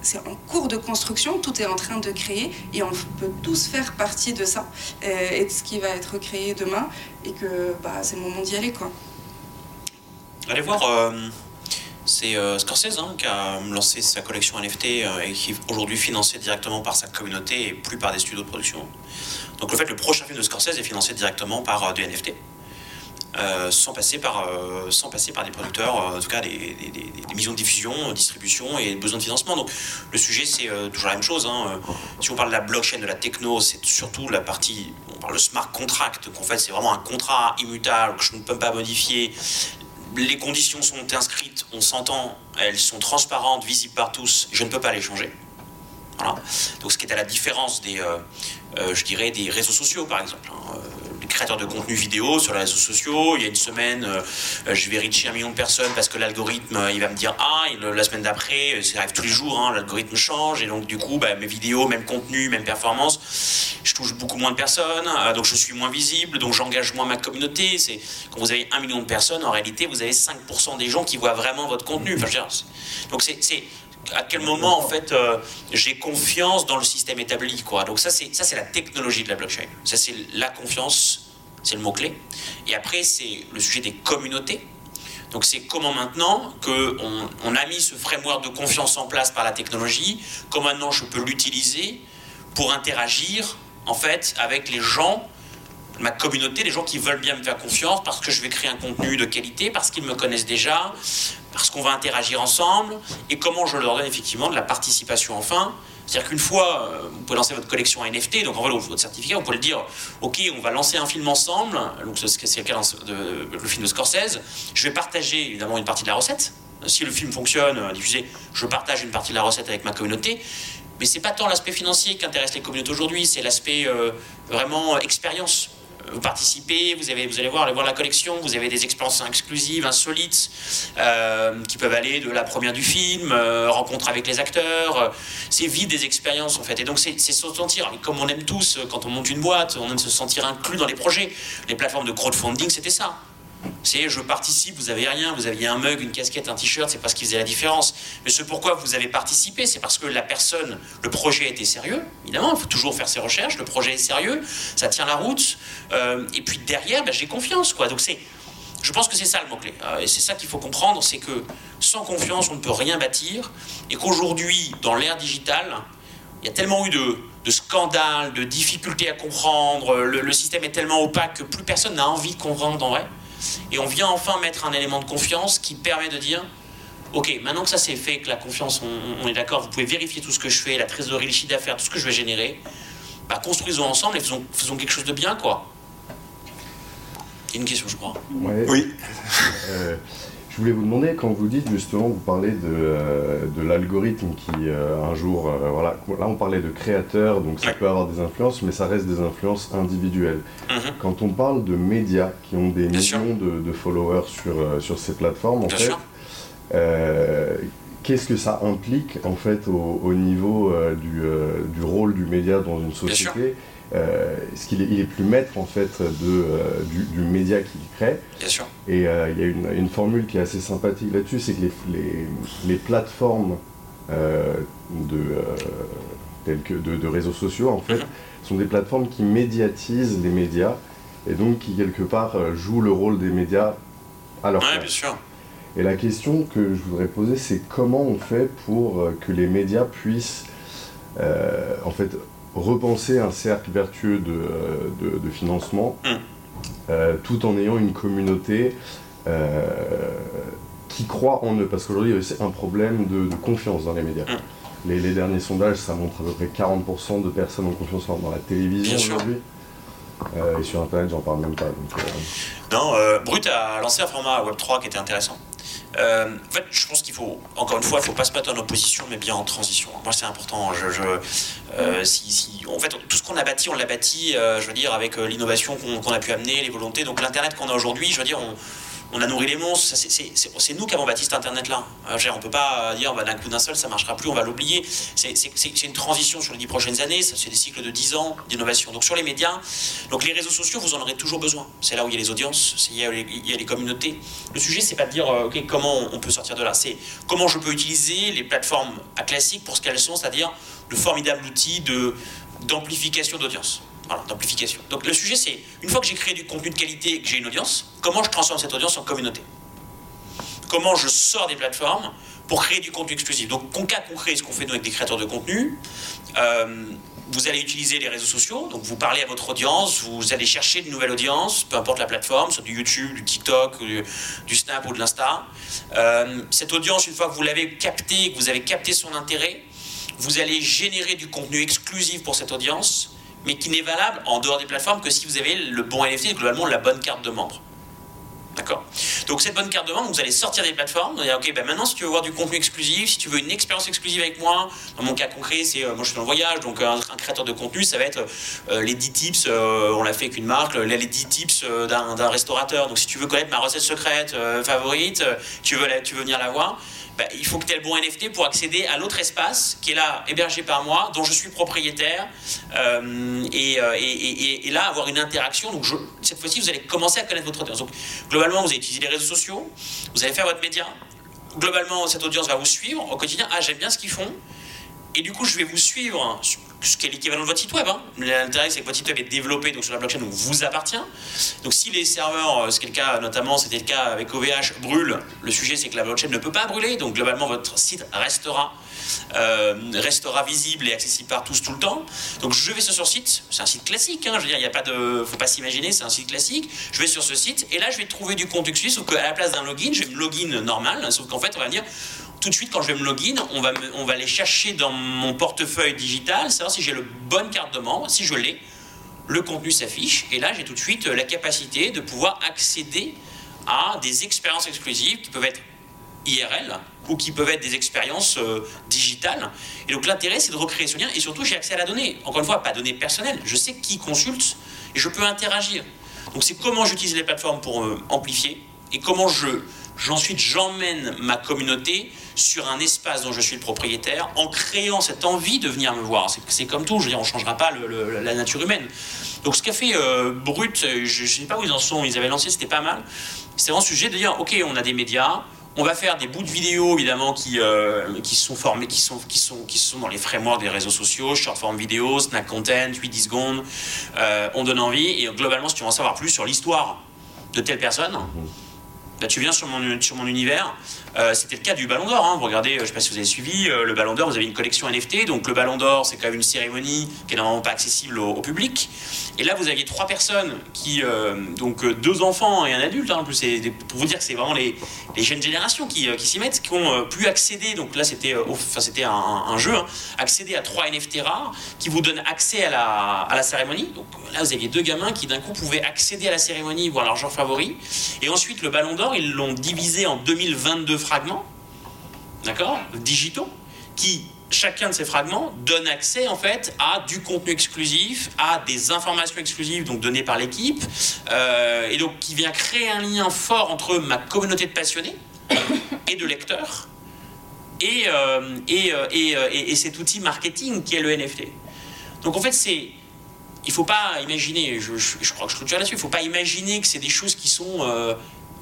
c'est en cours de construction, tout est en train de créer et on peut tous faire partie de ça euh, et de ce qui va être créé demain et que bah, c'est le moment d'y aller. Quoi. Allez voir, euh, c'est euh, Scorsese hein, qui a lancé sa collection NFT et qui est aujourd'hui financée directement par sa communauté et plus par des studios de production. Donc le fait, le prochain film de Scorsese est financé directement par des NFT. Euh, sans, passer par, euh, sans passer par des producteurs, euh, en tout cas des, des, des, missions de diffusion, distribution et besoin de financement. Donc le sujet, c'est toujours la même chose. Hein. Si on parle de la blockchain, de la techno, c'est surtout la partie, on parle de smart contract, donc en fait c'est vraiment un contrat immutable que je ne peux pas modifier les conditions sont inscrites, on s'entend, elles sont transparentes, visibles par tous, je ne peux pas les changer. Voilà. Donc ce qui est à la différence des, euh, euh, je dirais, des réseaux sociaux par exemple. Hein créateur de contenu vidéo sur les réseaux sociaux. Il y a une semaine, euh, euh, je vais reacher un million de personnes parce que l'algorithme, euh, il va me dire ah, la semaine d'après, ça arrive tous les jours, hein, l'algorithme change et donc du coup, bah, mes vidéos, même contenu, même performance, je touche beaucoup moins de personnes, donc je suis moins visible, donc j'engage moins ma communauté. Quand vous avez un million de personnes, en réalité, vous avez 5% des gens qui voient vraiment votre contenu. Donc c'est à quel moment en fait j'ai confiance dans le système établi quoi. Donc ça c'est ça c'est la technologie de la blockchain. Ça c'est la confiance c'est le mot-clé. Et après, c'est le sujet des communautés. Donc c'est comment maintenant qu'on on a mis ce framework de confiance en place par la technologie, comment maintenant je peux l'utiliser pour interagir en fait avec les gens, ma communauté, les gens qui veulent bien me faire confiance parce que je vais créer un contenu de qualité, parce qu'ils me connaissent déjà, parce qu'on va interagir ensemble, et comment je leur donne effectivement de la participation enfin c'est-à-dire qu'une fois, euh, vous pouvez lancer votre collection NFT, donc en fait, votre certificat, vous pouvez le dire, ok, on va lancer un film ensemble, donc c'est le cas le film de Scorsese, je vais partager évidemment une partie de la recette. Si le film fonctionne, euh, diffusé, je partage une partie de la recette avec ma communauté. Mais c'est pas tant l'aspect financier qui intéresse les communautés aujourd'hui, c'est l'aspect euh, vraiment expérience vous participez, vous, avez, vous allez voir, allez voir la collection, vous avez des expériences exclusives, insolites, euh, qui peuvent aller de la première du film, euh, rencontre avec les acteurs. c'est vite des expériences en fait. Et donc c'est se sentir, comme on aime tous quand on monte une boîte, on aime se sentir inclus dans les projets. Les plateformes de crowdfunding, c'était ça. C'est je participe, vous avez rien, vous aviez un mug, une casquette, un t-shirt, c'est pas ce qui faisait la différence. Mais ce pourquoi vous avez participé, c'est parce que la personne, le projet était sérieux, évidemment, il faut toujours faire ses recherches, le projet est sérieux, ça tient la route, euh, et puis derrière, ben, j'ai confiance, quoi. Donc c'est, je pense que c'est ça le mot-clé. Euh, et c'est ça qu'il faut comprendre, c'est que sans confiance, on ne peut rien bâtir, et qu'aujourd'hui, dans l'ère digitale, il y a tellement eu de, scandales, de difficultés à comprendre, le, le, système est tellement opaque que plus personne n'a envie de comprendre en vrai. Et on vient enfin mettre un élément de confiance qui permet de dire Ok, maintenant que ça c'est fait, que la confiance, on, est d'accord, vous pouvez vérifier tout ce que je fais, la trésorerie, le chiffre d'affaires, tout ce que je vais générer, bah, construisons ensemble et faisons, faisons quelque chose de bien, quoi. Une question, je crois. Oui. Euh, je voulais vous demander, quand vous dites justement, vous parlez de, euh, l'algorithme qui euh, un jour, euh, voilà, là on parlait de créateurs, donc ça peut avoir des influences, mais ça reste des influences individuelles. Mhm. Quand on parle de médias qui ont des millions de, followers sur, sur ces plateformes, en fait, qu'est-ce que ça implique en fait au, niveau du, du, rôle du média dans une société euh, est-ce qu'il est, il est, plus maître en fait de, euh, du, média qu'il crée. Bien sûr. Et euh, il y a une, une, formule qui est assez sympathique là-dessus, c'est que les, les, les plateformes de, telles que de, réseaux sociaux en fait mhm. sont des plateformes qui médiatisent les médias et donc qui quelque part jouent le rôle des médias à leur ouais, bien sûr. Et la question que je voudrais poser, c'est comment on fait pour que les médias puissent en fait repenser un cercle vertueux de, euh, de, financement, mm. euh, tout en ayant une communauté euh, qui croit en eux. Parce qu'aujourd'hui, il y a aussi un problème de, confiance dans les médias. Mm. Les, les, derniers sondages, ça montre à peu près 40% de personnes ont confiance dans la télévision aujourd'hui. et sur Internet, j'en parle même pas. non, Brut a lancé un format Web3 qui était intéressant. Euh, en fait, je pense qu'il faut, encore une fois, il ne faut pas se mettre en opposition, mais bien en transition. Moi, c'est important. Euh, si, en fait, tout ce qu'on a bâti, on l'a bâti, euh, je veux dire, avec l'innovation qu'on a pu amener, les volontés. Donc, l'Internet qu'on a aujourd'hui, je veux dire, on, on a nourri les monstres. C'est nous qui avons bâti cet Internet-là. Euh, on ne peut pas dire bah, d'un coup d'un seul, ça ne marchera plus, on va l'oublier. C'est une transition sur les dix prochaines années, c'est des cycles de dix ans d'innovation. Donc sur les médias, donc les réseaux sociaux, vous en aurez toujours besoin. C'est là où il y a les audiences, il y a les, communautés. Le sujet, c'est pas de dire euh, comment on peut sortir de là, c'est comment je peux utiliser les plateformes à classiques pour ce qu'elles sont, c'est-à-dire le formidable outil d'amplification d'audience. Voilà, d'amplification. Donc le sujet c'est, une fois que j'ai créé du contenu de qualité et que j'ai une audience, comment je transforme cette audience en communauté? Comment je sors des plateformes pour créer du contenu exclusif? Donc cas concret, ce qu'on fait nous avec des créateurs de contenu, euh, vous allez utiliser les réseaux sociaux, donc vous parlez à votre audience, vous allez chercher de nouvelles audiences, peu importe la plateforme, soit du YouTube, du TikTok, du, Snap ou de l'Insta. Euh, cette audience, une fois que vous l'avez captée, que vous avez capté son intérêt, vous allez générer du contenu exclusif pour cette audience mais qui n'est valable en dehors des plateformes que si vous avez le bon NFT globalement la bonne carte de membre. D'accord? Donc cette bonne carte de membre, vous allez sortir des plateformes, vous allez dire, ok, ben maintenant si tu veux voir du contenu exclusif, si tu veux une expérience exclusive avec moi, dans mon cas concret, c'est moi je suis dans le voyage, donc un, créateur de contenu, ça va être les 10 tips, on l'a fait avec une marque, les 10 tips d'un restaurateur. Donc si tu veux connaître ma recette secrète favorite, tu veux, tu veux venir la voir, bah, il faut que tu aies le bon NFT pour accéder à l'autre espace qui est là, hébergé par moi, dont je suis propriétaire, euh, euh, et, là avoir une interaction. Donc cette fois-ci, vous allez commencer à connaître votre audience. Donc globalement, vous allez utiliser les réseaux sociaux, vous allez faire votre média. Globalement, cette audience va vous suivre au quotidien. Ah, j'aime bien ce qu'ils font. Et du coup, je vais vous suivre ce qui est l'équivalent de votre site web. Hein. L'intérêt, c'est que votre site web est développé donc, sur la blockchain, donc vous appartient. Donc si les serveurs, euh, ce qui est le cas notamment, c'était le cas avec OVH, brûlent, le sujet c'est que la blockchain ne peut pas brûler, donc globalement votre site restera, euh, restera visible et accessible par tous tout le temps. Donc je vais sur ce site, c'est un site classique, hein, il n'y a pas de, faut pas s'imaginer, c'est un site classique. Je vais sur ce site et là je vais trouver du contenu sauf qu'à la place d'un login, je vais me login normal, sauf qu'en fait on va dire tout de suite, quand je vais me login, on va, on va aller chercher dans mon portefeuille digital, savoir si j'ai le bonne carte de membre. Si je l'ai, le contenu s'affiche. Et là, j'ai tout de suite la capacité de pouvoir accéder à des expériences exclusives qui peuvent être IRL ou qui peuvent être des expériences euh, digitales. Et donc l'intérêt, c'est de recréer ce lien. Et surtout, j'ai accès à la donnée. Encore une fois, pas données personnelles. Je sais qui consulte et je peux interagir. Donc c'est comment j'utilise les plateformes pour euh, amplifier et comment je, j'emmène ma communauté sur un espace dont je suis le propriétaire, en créant cette envie de venir me voir. C'est comme tout, je veux dire, on ne changera pas la nature humaine. Donc ce qu'a fait euh, Brut, je ne sais pas où ils en sont, ils avaient lancé, c'était pas mal. C'est vraiment sujet de dire, ok, on a des médias, on va faire des bouts de vidéos évidemment qui, euh, qui sont formés, qui sont, qui, sont, qui sont dans les frameworks des réseaux sociaux, short form vidéo, snack content, 8-10 secondes, euh, on donne envie. Et globalement, si tu veux en savoir plus sur l'histoire de telle personne, bah, tu viens sur mon, sur mon univers. Euh, c'était le cas du Ballon d'Or. Hein. Vous regardez, euh, je ne sais pas si vous avez suivi, euh, le Ballon d'Or, vous avez une collection NFT. Donc le Ballon d'Or, c'est quand même une cérémonie qui est normalement pas accessible au, public. Et là, vous aviez trois personnes qui, donc deux enfants et un adulte. Hein, plus, pour vous dire que c'est vraiment les, les, jeunes générations qui, qui s'y mettent, qui ont pu accéder. Donc là, c'était un, jeu, hein, accéder à trois NFT rares qui vous donnent accès à la, à la cérémonie. Donc là, vous aviez deux gamins qui d'un coup pouvaient accéder à la cérémonie, voir leur genre favori. Et ensuite, le Ballon d'Or, ils l'ont divisé en 2022 fragments, d'accord, digitaux, qui chacun de ces fragments donne accès en fait à du contenu exclusif, à des informations exclusives donc données par l'équipe, euh, et donc qui vient créer un lien fort entre ma communauté de passionnés et de lecteurs et, euh, euh, et, et, cet outil marketing qui est le NFT. Donc en fait c'est il faut pas imaginer, je, je, crois que je clôture là-dessus, il faut pas imaginer que c'est des choses qui sont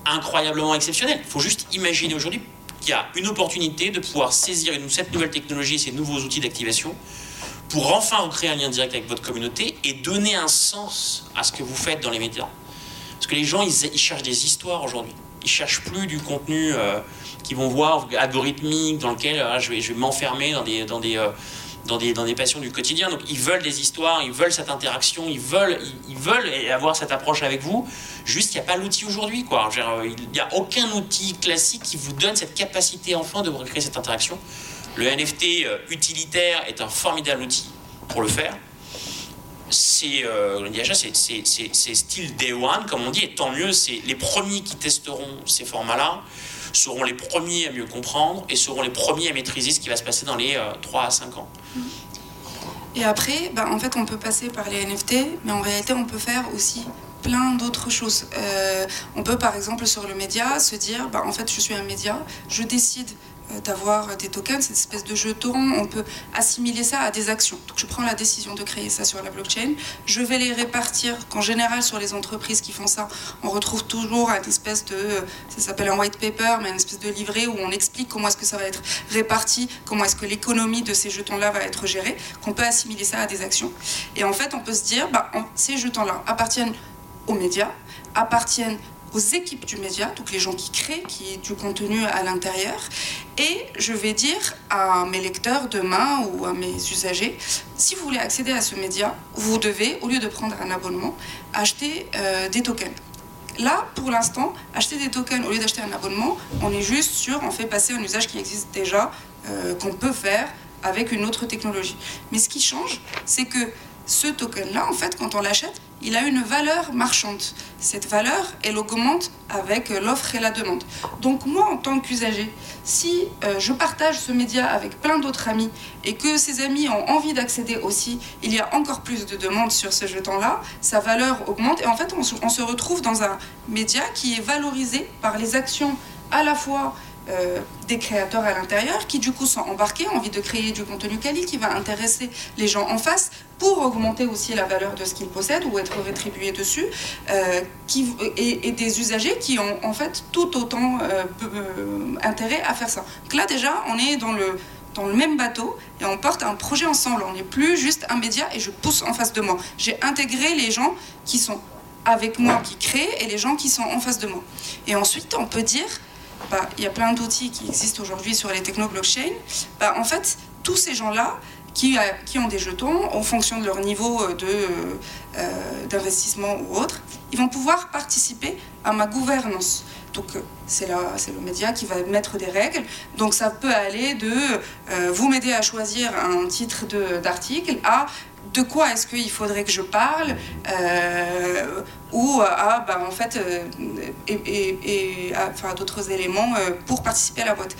incroyablement exceptionnel. Il faut juste imaginer aujourd'hui qu'il y a une opportunité de pouvoir saisir cette nouvelle technologie, ces nouveaux outils d'activation, pour enfin recréer un lien direct avec votre communauté et donner un sens à ce que vous faites dans les médias. Parce que les gens, ils, cherchent des histoires aujourd'hui. Ils cherchent plus du contenu euh, qu'ils vont voir algorithmique dans lequel je vais, je vais m'enfermer dans des, dans des, euh, dans des, dans des passions du quotidien. Donc ils veulent des histoires, ils veulent cette interaction, ils veulent, ils, veulent avoir cette approche avec vous. Juste, il n'y a pas l'outil aujourd'hui. quoi. Il n'y a aucun outil classique qui vous donne cette capacité enfin de recréer cette interaction. Le NFT euh, utilitaire est un formidable outil pour le faire. C'est euh, c'est style day one, comme on dit, et tant mieux, c'est les premiers qui testeront ces formats-là seront les premiers à mieux comprendre et seront les premiers à maîtriser ce qui va se passer dans les 3 euh, à 5 ans. Et après, bah, en fait, on peut passer par les NFT, mais en réalité, on peut faire aussi plein d'autres choses. Euh, on peut, par exemple, sur le média, se dire, bah, en fait, je suis un média, je décide d'avoir des tokens, cette espèce de jetons, on peut assimiler ça à des actions. Donc je prends la décision de créer ça sur la blockchain, je vais les répartir, qu'en général sur les entreprises qui font ça, on retrouve toujours une espèce de, ça s'appelle un white paper, mais une espèce de livret où on explique comment est-ce que ça va être réparti, comment est-ce que l'économie de ces jetons-là va être gérée, qu'on peut assimiler ça à des actions. Et en fait, on peut se dire, bah, ces jetons-là appartiennent aux médias, appartiennent aux équipes du média, donc les gens qui créent, qui du contenu à l'intérieur. Et je vais dire à mes lecteurs demain ou à mes usagers, si vous voulez accéder à ce média, vous devez, au lieu de prendre un abonnement, acheter euh, des tokens. Là, pour l'instant, acheter des tokens au lieu d'acheter un abonnement, on est juste sur, on fait passer un usage qui existe déjà, euh, qu'on peut faire avec une autre technologie. Mais ce qui change, c'est que ce token-là, en fait, quand on l'achète, il a une valeur marchande. Cette valeur, elle augmente avec l'offre et la demande. Donc moi, en tant qu'usager, si euh, je partage ce média avec plein d'autres amis et que ces amis ont envie d'accéder aussi, il y a encore plus de demandes sur ce jeton-là, sa valeur augmente et en fait, on se retrouve dans un média qui est valorisé par les actions à la fois euh, des créateurs à l'intérieur qui du coup sont embarqués, ont envie de créer du contenu quali qui va intéresser les gens en face pour augmenter aussi la valeur de ce qu'ils possèdent ou être rétribués dessus, euh, qui, et, des usagers qui ont en fait tout autant euh, intérêt à faire ça. Donc là déjà, on est dans le, dans le même bateau et on porte un projet ensemble. On n'est plus juste un média et je pousse en face de moi. J'ai intégré les gens qui sont avec moi, qui créent, et les gens qui sont en face de moi. Et ensuite, on peut dire bah, il y a plein d'outils qui existent aujourd'hui sur les techno-blockchain. Bah, en fait, tous ces gens-là qui, euh, qui, ont des jetons, en fonction de leur niveau euh, euh, d'investissement ou autre, ils vont pouvoir participer à ma gouvernance. Donc c'est le média qui va mettre des règles. Donc ça peut aller de vous m'aider à choisir un titre d'article à de quoi est-ce qu'il faudrait que je parle ou à bah, en fait et, enfin, d'autres éléments pour participer à la boîte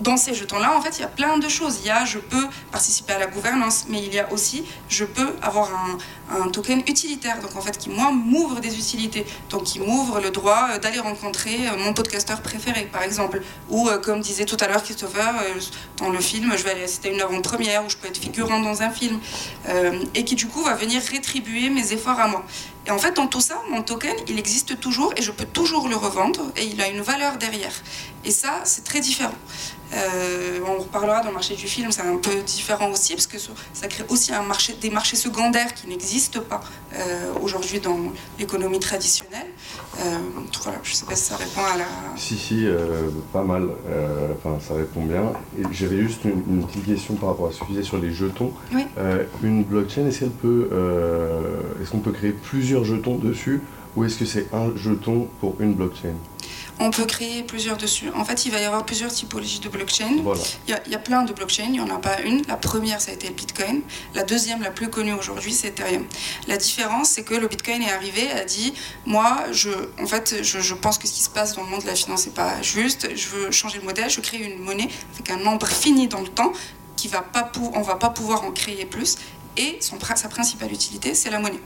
dans ces jetons-là, en fait, il y a plein de choses. Il y a, je peux participer à la gouvernance, mais il y a aussi, je peux avoir un, token utilitaire, donc en fait, qui, moi, m'ouvre des utilités. Donc, qui m'ouvre le droit euh, d'aller rencontrer euh, mon podcasteur préféré, par exemple. Ou, euh, comme disait tout à l'heure Christopher, dans le film, je vais aller assister à une avant-première, ou je peux être figurant dans un film, et qui, du coup, va venir rétribuer mes efforts à moi. Et en fait, dans tout ça, mon token, il existe toujours et je peux toujours le revendre et il a une valeur derrière. Et ça, c'est très différent. Euh, on reparlera dans le marché du film, c'est un peu différent aussi, parce que ça crée aussi un marché, des marchés secondaires qui n'existent pas euh, aujourd'hui dans l'économie traditionnelle. Euh, voilà, je ne sais pas si ça répond à la... Si, si, pas mal. Enfin, ça répond bien. Et j'avais juste une, petite question par rapport à ce que tu disais sur les jetons. une blockchain, est-ce qu'elle peut... est-ce qu'on peut créer plusieurs jetons dessus, ou est-ce que c'est un jeton pour une blockchain? On peut créer plusieurs dessus. En fait, il va y avoir plusieurs typologies de blockchain. Il, y a, plein de blockchains, il n'y en a pas une. La première, ça a été le Bitcoin. La deuxième, la plus connue aujourd'hui, c'est Ethereum. La différence, c'est que le Bitcoin est arrivé, a dit, moi, je, en fait, je, pense que ce qui se passe dans le monde de la finance n'est pas juste. Je veux changer le modèle, je crée une monnaie avec un nombre fini dans le temps qui va pas, on va pas pouvoir en créer plus. Et son, sa principale utilité, c'est la monnaie.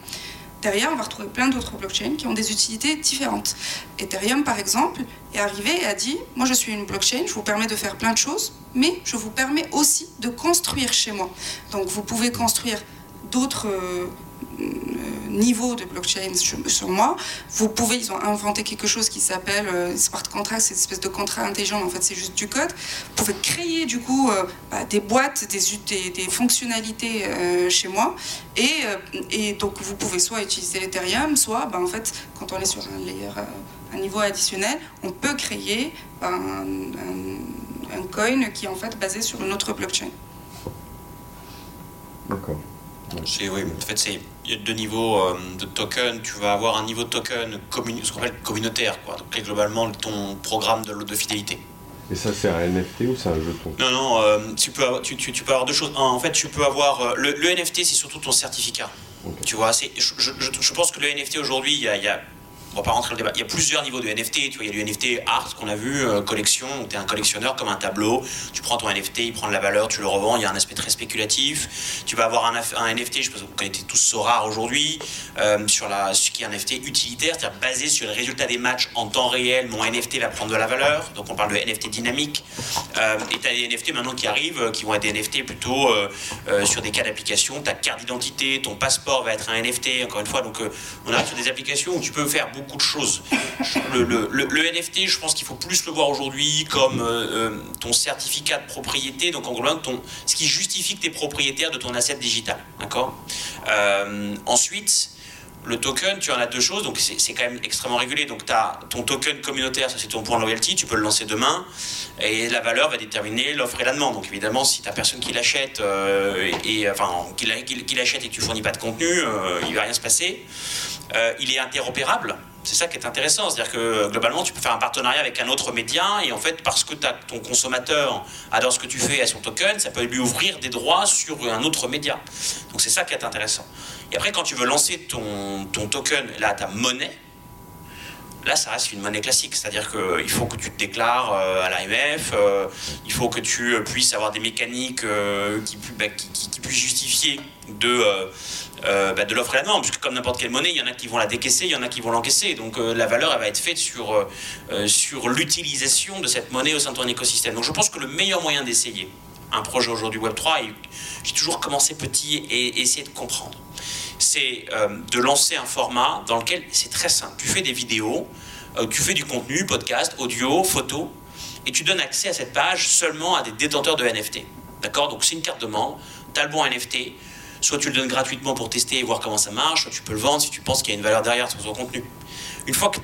Derrière, on va retrouver plein d'autres blockchains qui ont des utilités différentes. Ethereum, par exemple, est arrivé et a dit Moi, je suis une blockchain, je vous permets de faire plein de choses, mais je vous permets aussi de construire chez moi. Donc, vous pouvez construire d'autres euh, niveau de blockchain sur moi. Vous pouvez, ils ont inventé quelque chose qui s'appelle euh, smart contract, c'est une espèce de contrat intelligent, en fait c'est juste du code. Vous pouvez créer du coup euh, bah, des boîtes, des, des, fonctionnalités euh, chez moi. Et, et, donc vous pouvez soit utiliser l'Ethereum, soit bah, en fait quand on est sur un layer, un niveau additionnel, on peut créer bah, un, un coin qui est en fait basé sur une autre blockchain. D'accord. Oui, en fait, c'est il y a deux niveaux euh, de token. Tu vas avoir un niveau de token ce qu'on appelle communautaire, quoi. Donc, globalement, ton programme de, de fidélité. Et ça, c'est un NFT ou c'est un jeton? Non, non, euh, tu, peux avoir, tu, tu, peux avoir deux choses. En fait, tu peux avoir. Euh, le, NFT, c'est surtout ton certificat. Tu vois, je, je, je, pense que le NFT aujourd'hui, il y a, y a on va pas rentrer dans le débat. Il y a plusieurs niveaux de NFT. Tu vois, il y a du NFT art qu'on a vu, euh, collection, où tu es un collectionneur comme un tableau. Tu prends ton NFT, il prend de la valeur, tu le revends. Il y a un aspect très spéculatif. Tu vas avoir un, NFT, je pense que vous connaissez tous Sora aujourd'hui, euh, sur la, ce qui est un NFT utilitaire, c'est-à-dire basé sur les résultats des matchs en temps réel. Mon NFT va prendre de la valeur. Donc on parle de NFT dynamique. Euh, et tu as des NFT maintenant qui arrivent, qui vont être des NFT plutôt sur des cas d'application. Ta carte d'identité, ton passeport va être un NFT, encore une fois. Donc on arrive sur des applications où tu peux faire beaucoup beaucoup de choses. Le, NFT, je pense qu'il faut plus le voir aujourd'hui comme euh, euh, ton certificat de propriété, donc en gros, ton, ce qui justifie que tu es propriétaire de ton asset digital. D'accord? Euh, Ensuite, le token, tu en as deux choses, donc c'est quand même extrêmement régulé. Donc tu as ton token communautaire, ça c'est ton point de loyalty, tu peux le lancer demain, et la valeur va déterminer l'offre et la demande. Donc évidemment, si tu personne qui l'achète, et, enfin, qui l'achète et que tu fournis pas de contenu, il va rien se passer. il est interopérable, c'est ça qui est intéressant, c'est-à-dire que globalement, tu peux faire un partenariat avec un autre média et en fait, parce que ton consommateur adore ce que tu fais à son token, ça peut lui ouvrir des droits sur un autre média. Donc c'est ça qui est intéressant. Et après, quand tu veux lancer ton, ton token, là, ta monnaie, là, ça reste une monnaie classique. C'est-à-dire qu'il faut que tu te déclares euh, à l'AMF, euh, il faut que tu puisses avoir des mécaniques euh, bah, qui, puissent justifier de, bah, de l'offre et la demande. Puisque comme n'importe quelle monnaie, il y en a qui vont la décaisser, il y en a qui vont l'encaisser. Donc la valeur, elle va être faite sur, sur l'utilisation de cette monnaie au sein de ton écosystème. Donc je pense que le meilleur moyen d'essayer un projet aujourd'hui Web3, j'ai toujours commencé petit et essayé de comprendre c'est euh, de lancer un format dans lequel c'est très simple. Tu fais des vidéos, euh, tu fais du contenu, podcast, audio, photo, et tu donnes accès à cette page seulement à des détenteurs de NFT. D'accord? Donc c'est une carte de membre, tu as le bon NFT, soit tu le donnes gratuitement pour tester et voir comment ça marche, soit tu peux le vendre si tu penses qu'il y a une valeur derrière sur ton contenu. Une fois que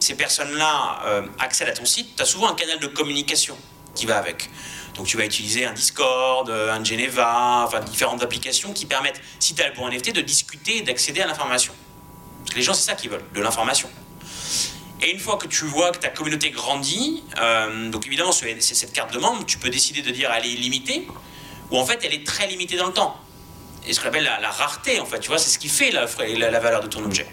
ces personnes-là euh, accèdent à ton site, tu as souvent un canal de communication qui va avec. Donc tu vas utiliser un Discord, euh, un Geneva, enfin différentes applications qui permettent, si tu as bon NFT, de discuter et d'accéder à l'information. Parce que les gens, c'est ça qu'ils veulent, de l'information. Et une fois que tu vois que ta communauté grandit, euh, donc évidemment, c'est cette carte de membre, tu peux décider de dire elle est illimitée, ou en fait elle est très limitée dans le temps. Et ce qu'on appelle la, rareté, en fait, tu vois, c'est ce qui fait la, valeur de ton objet.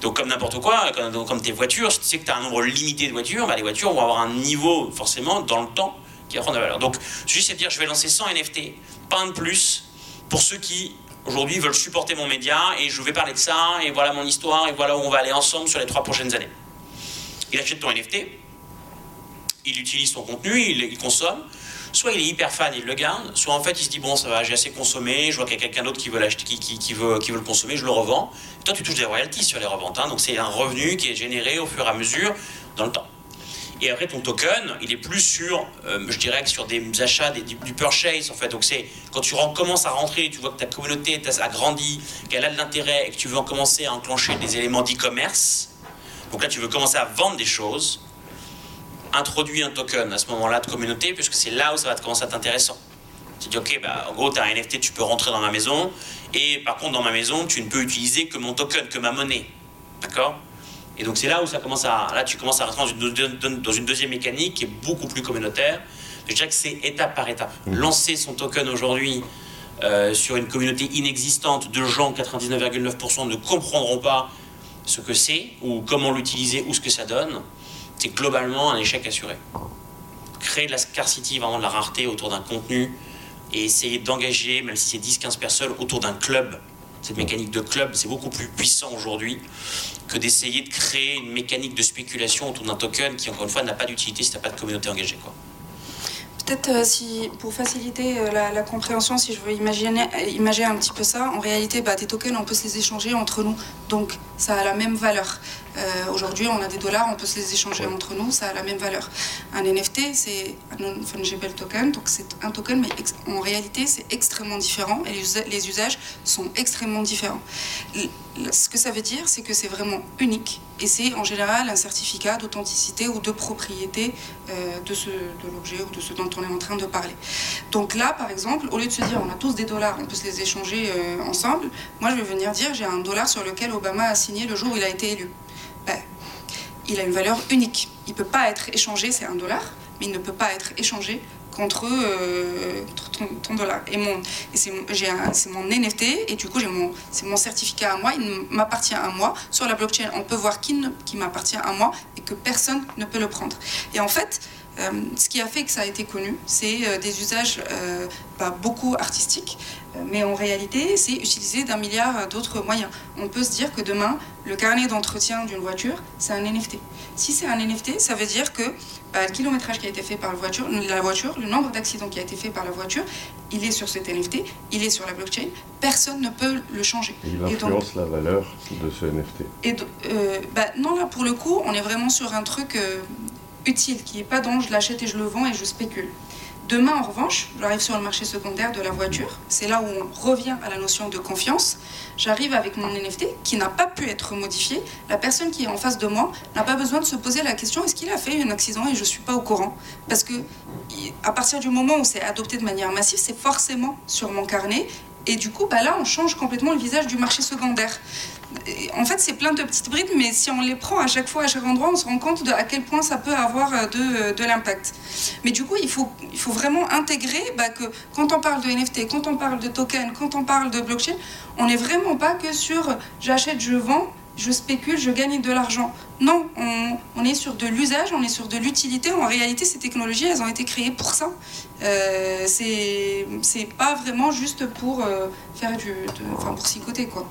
Donc, comme n'importe quoi, comme, tes voitures, si tu sais que tu as un nombre limité de voitures, bah, les voitures vont avoir un niveau, forcément, dans le temps, qui va prendre la valeur. Donc, juste de dire, je vais lancer 100 NFT, pas un de plus, pour ceux qui aujourd'hui veulent supporter mon média et je vais parler de ça et voilà mon histoire et voilà où on va aller ensemble sur les trois prochaines années. Il achète ton NFT, il utilise ton contenu, il, consomme. Soit il est hyper fan, il le garde, soit en fait il se dit bon ça va, j'ai assez consommé, je vois qu'il y a quelqu'un d'autre qui veut qui, le consommer, je le revends. toi tu touches des royalties sur les reventes, hein. donc c'est un revenu qui est généré au fur et à mesure dans le temps. Et après, ton token, il est plus sur, euh, je dirais, sur des achats, du, purchase, en fait. Donc, c'est quand tu commences à rentrer, tu vois que ta communauté a grandi, qu'elle a de l'intérêt et que tu veux commencer à enclencher des éléments d'e-commerce. Donc là, tu veux commencer à vendre des choses. Introduis un token à ce moment-là de communauté, puisque c'est là où ça va te commencer à être intéressant. Tu dis, ok, bah, en gros, tu as un NFT, tu peux rentrer dans ma maison. Et par contre, dans ma maison, tu ne peux utiliser que mon token, que ma monnaie. D'accord? Et donc c'est là où ça commence à, là tu commences à rentrer dans une, deuxième mécanique qui est beaucoup plus communautaire. Je dirais que c'est étape par étape. Mmh. Lancer son token aujourd'hui euh, sur une communauté inexistante de gens, 99,9% ne comprendront pas ce que c'est ou comment l'utiliser ou ce que ça donne, c'est globalement un échec assuré. Créer de la scarcity, vraiment de la rareté autour d'un contenu et essayer d'engager, même si c'est 10-15 personnes, autour d'un club cette mécanique de club, c'est beaucoup plus puissant aujourd'hui que d'essayer de créer une mécanique de spéculation autour d'un token qui, encore une fois, n'a pas d'utilité si tu n'as pas de communauté engagée. Quoi. Peut-être euh, si, pour faciliter euh, la, compréhension, si je veux imaginer, imaginer un petit peu ça, en réalité, bah, tes tokens, on peut se les échanger entre nous. Donc, ça a la même valeur. Euh, aujourd'hui, on a des dollars, on peut se les échanger entre nous, ça a la même valeur. Un NFT, c'est un non-fungible token, donc c'est un token, mais en réalité, c'est extrêmement différent et les usages sont extrêmement différents. Ce que ça veut dire, c'est que c'est vraiment unique et c'est en général un certificat d'authenticité ou de propriété euh, de, ce, de l'objet ou de ce dont on est en train de parler. Donc là, par exemple, au lieu de se dire on a tous des dollars, on peut se les échanger euh, ensemble, moi je vais venir dire j'ai un dollar sur lequel Obama a signé le jour où il a été élu. Il a une valeur unique. Il ne peut pas être échangé, c'est un dollar, mais il ne peut pas être échangé contre, euh, ton, dollar. Et, mon, et c'est, mon NFT, et du coup, c'est mon certificat à moi, il m'appartient à moi. Sur la blockchain, on peut voir qui, qui m'appartient à moi et que personne ne peut le prendre. Et en fait, ce qui a fait que ça a été connu, c'est euh, des usages pas beaucoup artistiques, mais en réalité, c'est utilisé d'un milliard d'autres moyens. On peut se dire que demain, le carnet d'entretien d'une voiture, c'est un NFT. Si c'est un NFT, ça veut dire que bah, le kilométrage qui a été fait par la voiture, la voiture, le nombre d'accidents qui a été fait par la voiture, il est sur cet NFT, il est sur la blockchain, personne ne peut le changer. il influence la valeur de ce NFT. Et euh, bah, non, là pour le coup, on est vraiment sur un truc euh, utile, qui n'est pas dans je l'achète et je le vends et je spécule. Demain, en revanche, j'arrive sur le marché secondaire de la voiture. C'est là où on revient à la notion de confiance. J'arrive avec mon NFT qui n'a pas pu être modifié. La personne qui est en face de moi n'a pas besoin de se poser la question est-ce qu'il a fait un accident et je ne suis pas au courant? Parce que à partir du moment où c'est adopté de manière massive, c'est forcément sur mon carnet Et du coup, bah là, on change complètement le visage du marché secondaire. En fait, c'est plein de petites brides, mais si on les prend à chaque fois, à chaque endroit, on se rend compte de à quel point ça peut avoir euh, de, de l'impact. Mais du coup, il faut, vraiment intégrer bah, que quand on parle de NFT, quand on parle de token, quand on parle de blockchain, on n'est vraiment pas que sur j'achète, je vends, je spécule, je gagne de l'argent. Non, on, est sur de l'usage, on est sur de l'utilité. En réalité, ces technologies, elles ont été créées pour ça. Euh, c'est pas vraiment juste pour euh, faire du, enfin pour quoi.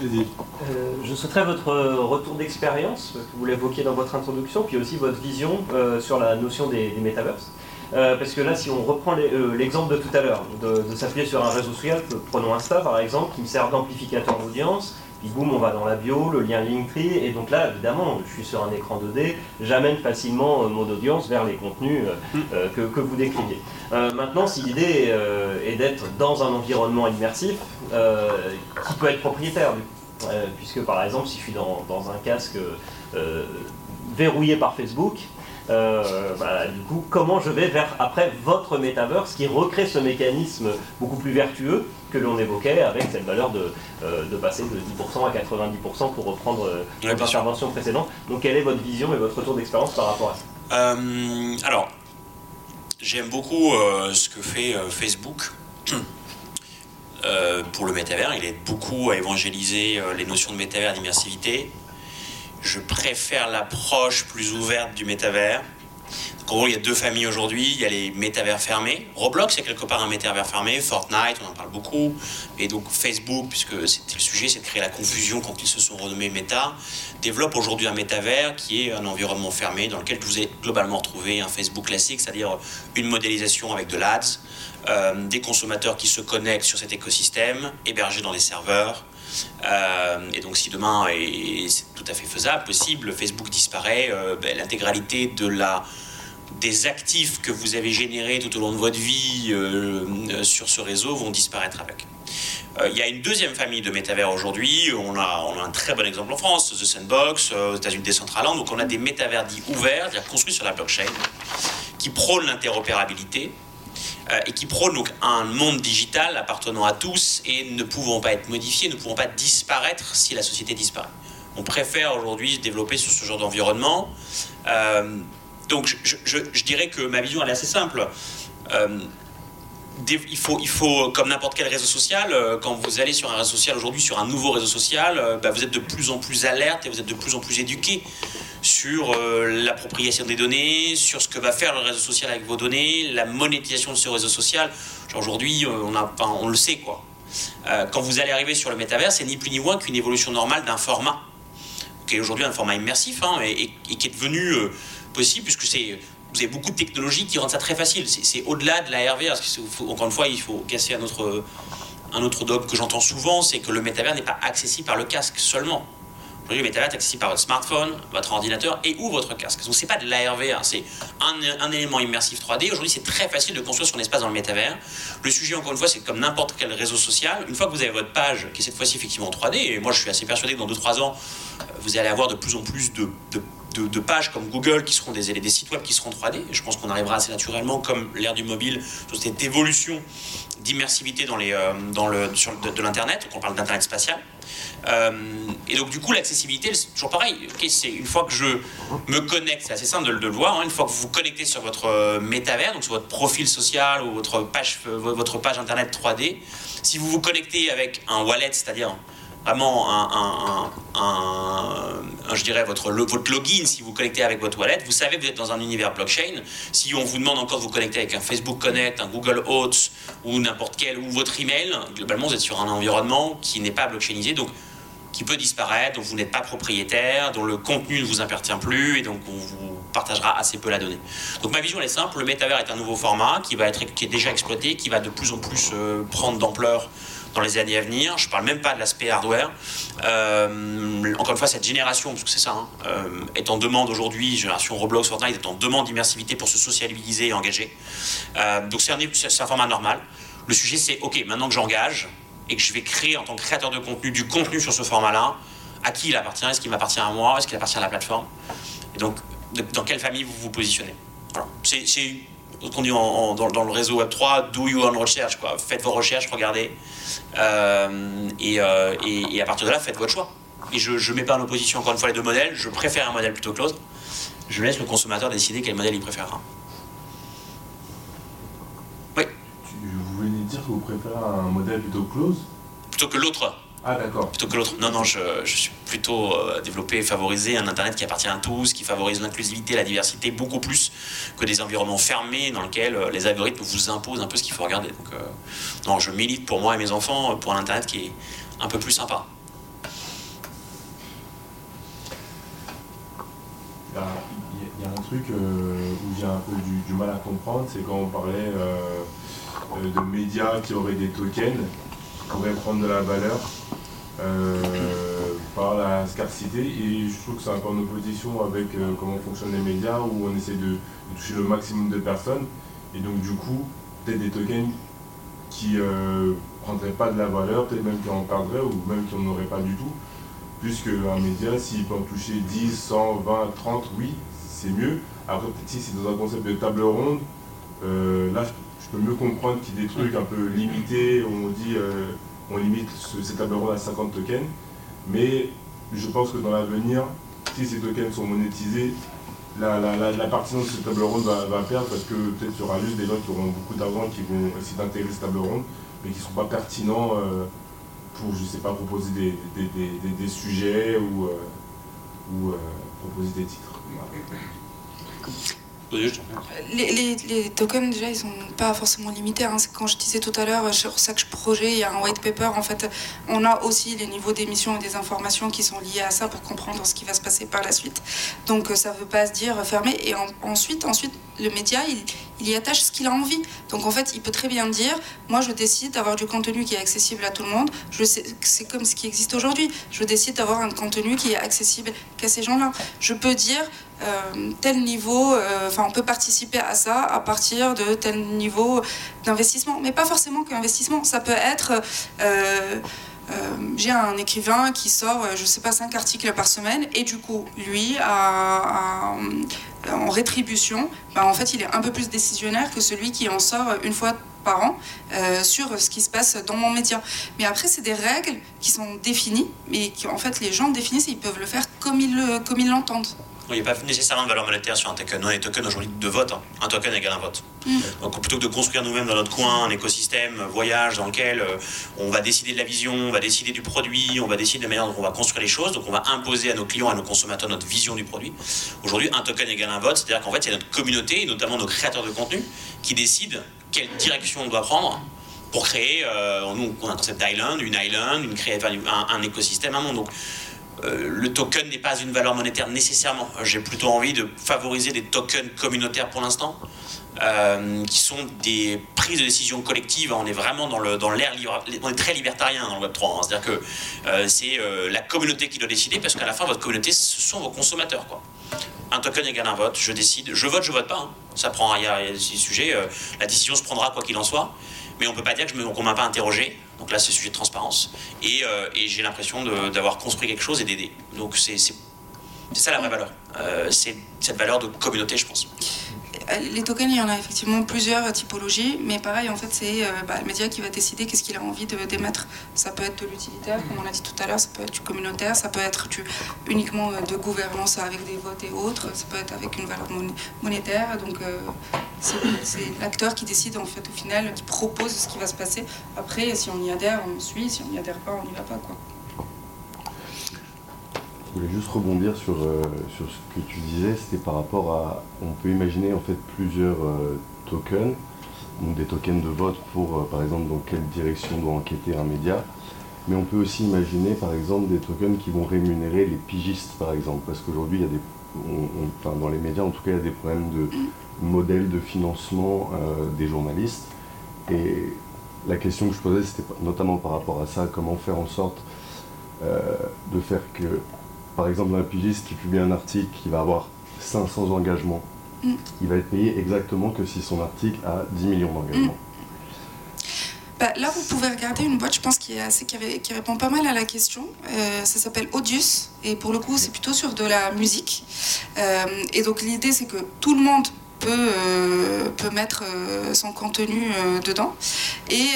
Euh, je souhaiterais votre retour d'expérience, que vous l'évoquiez dans votre introduction, puis aussi votre vision euh, sur la notion des, des metaverses. parce que là, si on reprend l'exemple de tout à l'heure, de, de s'appuyer sur un réseau social, prenons Insta par exemple, qui me sert d'amplificateur d'audience, puis boum, on va dans la bio, le lien Linktree, et donc là, évidemment, je suis sur un écran 2D, j'amène facilement euh, mon audience vers les contenus euh, mm. euh, que, que, vous décriviez. maintenant, si l'idée est d'être dans un environnement immersif, qui peut être propriétaire, puisque par exemple, si je suis dans, dans un casque verrouillé par Facebook, euh, bah, du coup, comment je vais vers après votre metaverse qui recrée ce mécanisme beaucoup plus vertueux que l'on évoquait avec cette valeur de, euh, de passer de 10% à 90% pour reprendre euh, l'intervention précédente. Donc, quelle est votre vision et votre retour d'expérience par rapport à ça? Alors, j'aime beaucoup ce que fait Facebook. pour le métavers, il aide beaucoup à évangéliser les notions de métavers d'immersivité je préfère l'approche plus ouverte du métavers. Gros, il y a deux familles aujourd'hui. Il y a les métavers fermés. Roblox, c'est quelque part un métavers fermé. Fortnite, on en parle beaucoup. Et donc Facebook, puisque c'était le sujet, c'est de créer la confusion quand ils se sont renommés Meta, développe aujourd'hui un métavers qui est un environnement fermé dans lequel vous avez globalement retrouvé un Facebook classique, c'est-à-dire une modélisation avec de l'ADS, euh, des consommateurs qui se connectent sur cet écosystème, hébergés dans des serveurs. Euh, et donc si demain, et c'est tout à fait faisable, possible, Facebook disparaît, euh, ben, l'intégralité de la des actifs que vous avez générés tout au long de votre vie euh, sur ce réseau vont disparaître avec. Il y a une deuxième famille de métavers aujourd'hui. On a, on a, un très bon exemple en France, The Sandbox, aux États-Unis, Decentraland. Donc on a des métavers dits ouverts, construits sur la blockchain, qui prônent l'interopérabilité, euh, et qui prône donc un monde digital appartenant à tous et ne pouvant pas être modifié, ne pouvant pas disparaître si la société disparaît. On préfère aujourd'hui se développer sur ce genre d'environnement. Euh, donc je, dirais que ma vision elle est assez simple. Euh, il faut, comme n'importe quel réseau social, quand vous allez sur un réseau social aujourd'hui, sur un nouveau réseau social, bah, vous êtes de plus en plus alerte et vous êtes de plus en plus éduqué sur euh, l'appropriation des données, sur ce que va faire le réseau social avec vos données, la monétisation de ce réseau social. Aujourd'hui, euh, on, le sait quoi. Euh, quand vous allez arriver sur le métavers, c'est ni plus ni moins qu'une évolution normale d'un format, qui est aujourd'hui un format immersif hein, et, qui est devenu puisque c'est vous avez beaucoup de technologies qui rendent ça très facile. C'est au-delà de la RV. encore une fois, il faut casser un autre, un autre dogme que j'entends souvent, c'est que le métavers n'est pas accessible par le casque seulement. Aujourd'hui, le métavers est accessible par votre smartphone, votre ordinateur et ou votre casque. Donc, c'est pas de l'ARV, hein, c'est un, élément immersif 3D. Aujourd'hui, c'est très facile de construire son espace dans le métavers. Le sujet, encore une fois, c'est comme n'importe quel réseau social. Une fois que vous avez votre page, qui est cette fois-ci effectivement en 3D, et moi, je suis assez persuadé que dans 2-3 ans, euh, vous allez avoir de plus en plus de, pages comme Google qui seront des, sites web qui seront 3D. Et je pense qu'on arrivera assez naturellement, comme l'ère du mobile, sur cette évolution d'immersivité dans les, euh, dans le, sur, de, l'Internet. Donc on parle d'Internet spatial. Euh, et donc du coup l'accessibilité, c'est toujours pareil. c'est une fois que je me connecte, c'est assez simple de, le voir. Hein, une fois que vous vous connectez sur votre euh, métavers, donc sur votre profil social ou votre page, votre page internet 3D, si vous vous connectez avec un wallet, c'est-à-dire vraiment un, je dirais votre, votre login, si vous connectez avec votre wallet, vous savez que vous êtes dans un univers blockchain. Si on vous demande encore de vous connecter avec un Facebook Connect, un Google Auth ou n'importe quel, ou votre email, globalement vous êtes sur un environnement qui n'est pas blockchainisé. Donc qui peut disparaître, dont vous n'êtes pas propriétaire, dont le contenu ne vous appartient plus et donc on vous partagera assez peu la donnée. Donc ma vision elle est simple, le métavers est un nouveau format qui va être qui est déjà exploité, qui va de plus en plus euh, prendre d'ampleur dans les années à venir. Je ne parle même pas de l'aspect hardware. Euh, encore une fois, cette génération, parce que c'est ça, hein, euh, est en demande aujourd'hui, génération Roblox, Fortnite est en demande d'immersivité pour se socialiser et engager. donc c'est un, un format normal. Le sujet c'est, ok, maintenant que j'engage, et que je vais créer en tant que créateur de contenu du contenu sur ce format-là, à qui il appartient? Est-ce qu'il m'appartient à moi? Est-ce qu'il appartient à la plateforme? Et donc, dans quelle famille vous vous positionnez? Voilà. C'est qu'on dit dans, le réseau Web3, do your own recherche. Quoi. Faites vos recherches, regardez. Euh, et, à partir de là, faites votre choix. Et je ne mets pas en opposition encore une fois les deux modèles. Je préfère un modèle plutôt que l'autre. Je laisse le consommateur décider quel modèle il préférera. Oui. Vous voulez dire que vous préférez un modèle plutôt close Plutôt que l'autre ah d'accord. Plutôt que l'autre. Non, non, je, suis plutôt euh, développé, favorisé un Internet qui appartient à tous, qui favorise l'inclusivité, la diversité beaucoup plus que des environnements fermés dans lesquels euh, les algorithmes vous imposent un peu ce qu'il faut regarder. Donc, euh, non, je milite pour moi et mes enfants pour un Internet qui est un peu plus sympa. Il y, a un truc où j'ai un peu du, mal à comprendre, c'est quand on parlait de médias qui auraient des tokens qui pourraient prendre de la valeur par la scarcité et je trouve que c'est un peu en opposition avec euh, comment fonctionnent les médias où on essaie de, toucher le maximum de personnes et donc du coup peut-être des tokens qui euh, prendraient pas de la valeur, peut-être même qui en perdraient ou même qui n'en auraient pas du tout puisque un média s'il peut en toucher 10, 100, 20, 30, oui c'est mieux. Après peut-être si c'est dans un concept de table ronde, là je peux mieux comprendre qu'il y ait des trucs un peu limités où on dit on limite ces tables rondes à 50 tokens, mais je pense que dans l'avenir, si ces tokens sont monétisés, la, la, pertinence de ces tables rondes va, perdre parce que peut-être il y aura juste des gens qui auront beaucoup d'argent qui vont essayer d'intégrer ces tables rondes, mais qui ne seront pas pertinents euh, pour, je sais pas, proposer des, sujets ou, euh, euh, proposer des titres. Les, tokens, déjà, ils sont pas forcément limités. Hein. Quand je disais tout à l'heure, sur chaque projet, il y a un white paper. En fait, on a aussi les niveaux d'émission et des informations qui sont liés à ça pour comprendre ce qui va se passer par la suite. Donc, ça ne veut pas se dire fermé. Et ensuite, ensuite, le média, il y attache ce qu'il a envie. Donc, en fait, il peut très bien dire moi, je décide d'avoir du contenu qui est accessible à tout le monde. C'est comme ce qui existe aujourd'hui. Je décide d'avoir un contenu qui est accessible qu'à ces gens-là. Je peux dire euh, tel niveau, euh, enfin on peut participer à ça à partir de tel niveau d'investissement, mais pas forcément qu'investissement, ça peut être... Euh, j'ai un écrivain qui sort, je sais pas, cinq articles par semaine, et du coup, lui, en rétribution, ben, en fait, il est un peu plus décisionnaire que celui qui en sort une fois par an sur ce qui se passe dans mon média. Mais après, c'est des règles qui sont définies, mais qui, en fait, les gens définissent et ils peuvent le faire comme ils l'entendent. Il n'y a pas nécessairement de valeur monétaire sur un token. On a des tokens aujourd'hui de vote. Hein. Un token égale un vote. Mm. Donc plutôt que de construire nous-mêmes dans notre coin un écosystème, voyage dans lequel euh, on va décider de la vision, on va décider du produit, on va décider de la manière dont on va construire les choses, donc on va imposer à nos clients, à nos consommateurs notre vision du produit. Aujourd'hui, un token égale un vote, c'est-à-dire qu'en fait, a notre communauté, et notamment nos créateurs de contenu, qui décident quelle direction on doit prendre pour créer, euh, nous, on a un concept d'island, une island, une un, écosystème, un monde. Donc, euh, le token n'est pas une valeur monétaire nécessairement. J'ai plutôt envie de favoriser des tokens communautaires pour l'instant, euh, qui sont des prises de décision collectives. On est vraiment dans l'air dans on est très libertarien dans le Web3. Hein. C'est-à-dire que euh, c'est la communauté qui doit décider, parce qu'à la fin, votre communauté, ce sont vos consommateurs. Un token égale un vote, je décide, je vote, je vote pas. Hein. Ça prend, il y a, des sujets, la décision se prendra quoi qu'il en soit, mais on peut pas dire qu'on ne m'a pas interrogé donc là, c'est sujet de transparence. Et, euh, j'ai l'impression d'avoir construit quelque chose et d'aider. Donc c'est ça la vraie valeur. Euh, c'est cette valeur de communauté, je pense. Euh, les tokens, il y en a effectivement plusieurs typologies, mais pareil, en fait, c'est bah, le média qui va décider qu'est-ce qu'il a envie d'émettre. Ça peut être de l'utilitaire, comme on l'a dit tout à l'heure, ça peut être du communautaire, ça peut être uniquement de gouvernance avec des votes et autres, ça peut être avec une valeur monétaire. Donc, c'est l'acteur qui décide, en fait, au final, qui propose ce qui va se passer. Après, si on y adhère, on suit, si on n'y adhère pas, on n'y va pas, quoi. Voulais juste rebondir sur, euh, sur ce que tu disais, c'était par rapport à. On peut imaginer en fait plusieurs euh, tokens, donc des tokens de vote pour euh, par exemple dans quelle direction doit enquêter un média, mais on peut aussi imaginer par exemple des tokens qui vont rémunérer les pigistes par exemple, parce qu'aujourd'hui il y a des. dans les médias en tout cas il y a des problèmes de modèle de financement des journalistes. Et la question que je posais c'était notamment par rapport à ça, comment faire en sorte de faire que par exemple, un pigiste qui publie un article qui va avoir 500 engagements, mm. il va être payé exactement que si son article a 10 millions d'engagements. Mm. Bah, là, vous pouvez regarder une boîte, je pense, qui, est assez, qui, répond pas mal à la question. Euh, ça s'appelle Audius, et pour le coup, c'est plutôt sur de la musique. Euh, et donc, l'idée, c'est que tout le monde peut, peut mettre son contenu dedans. Et,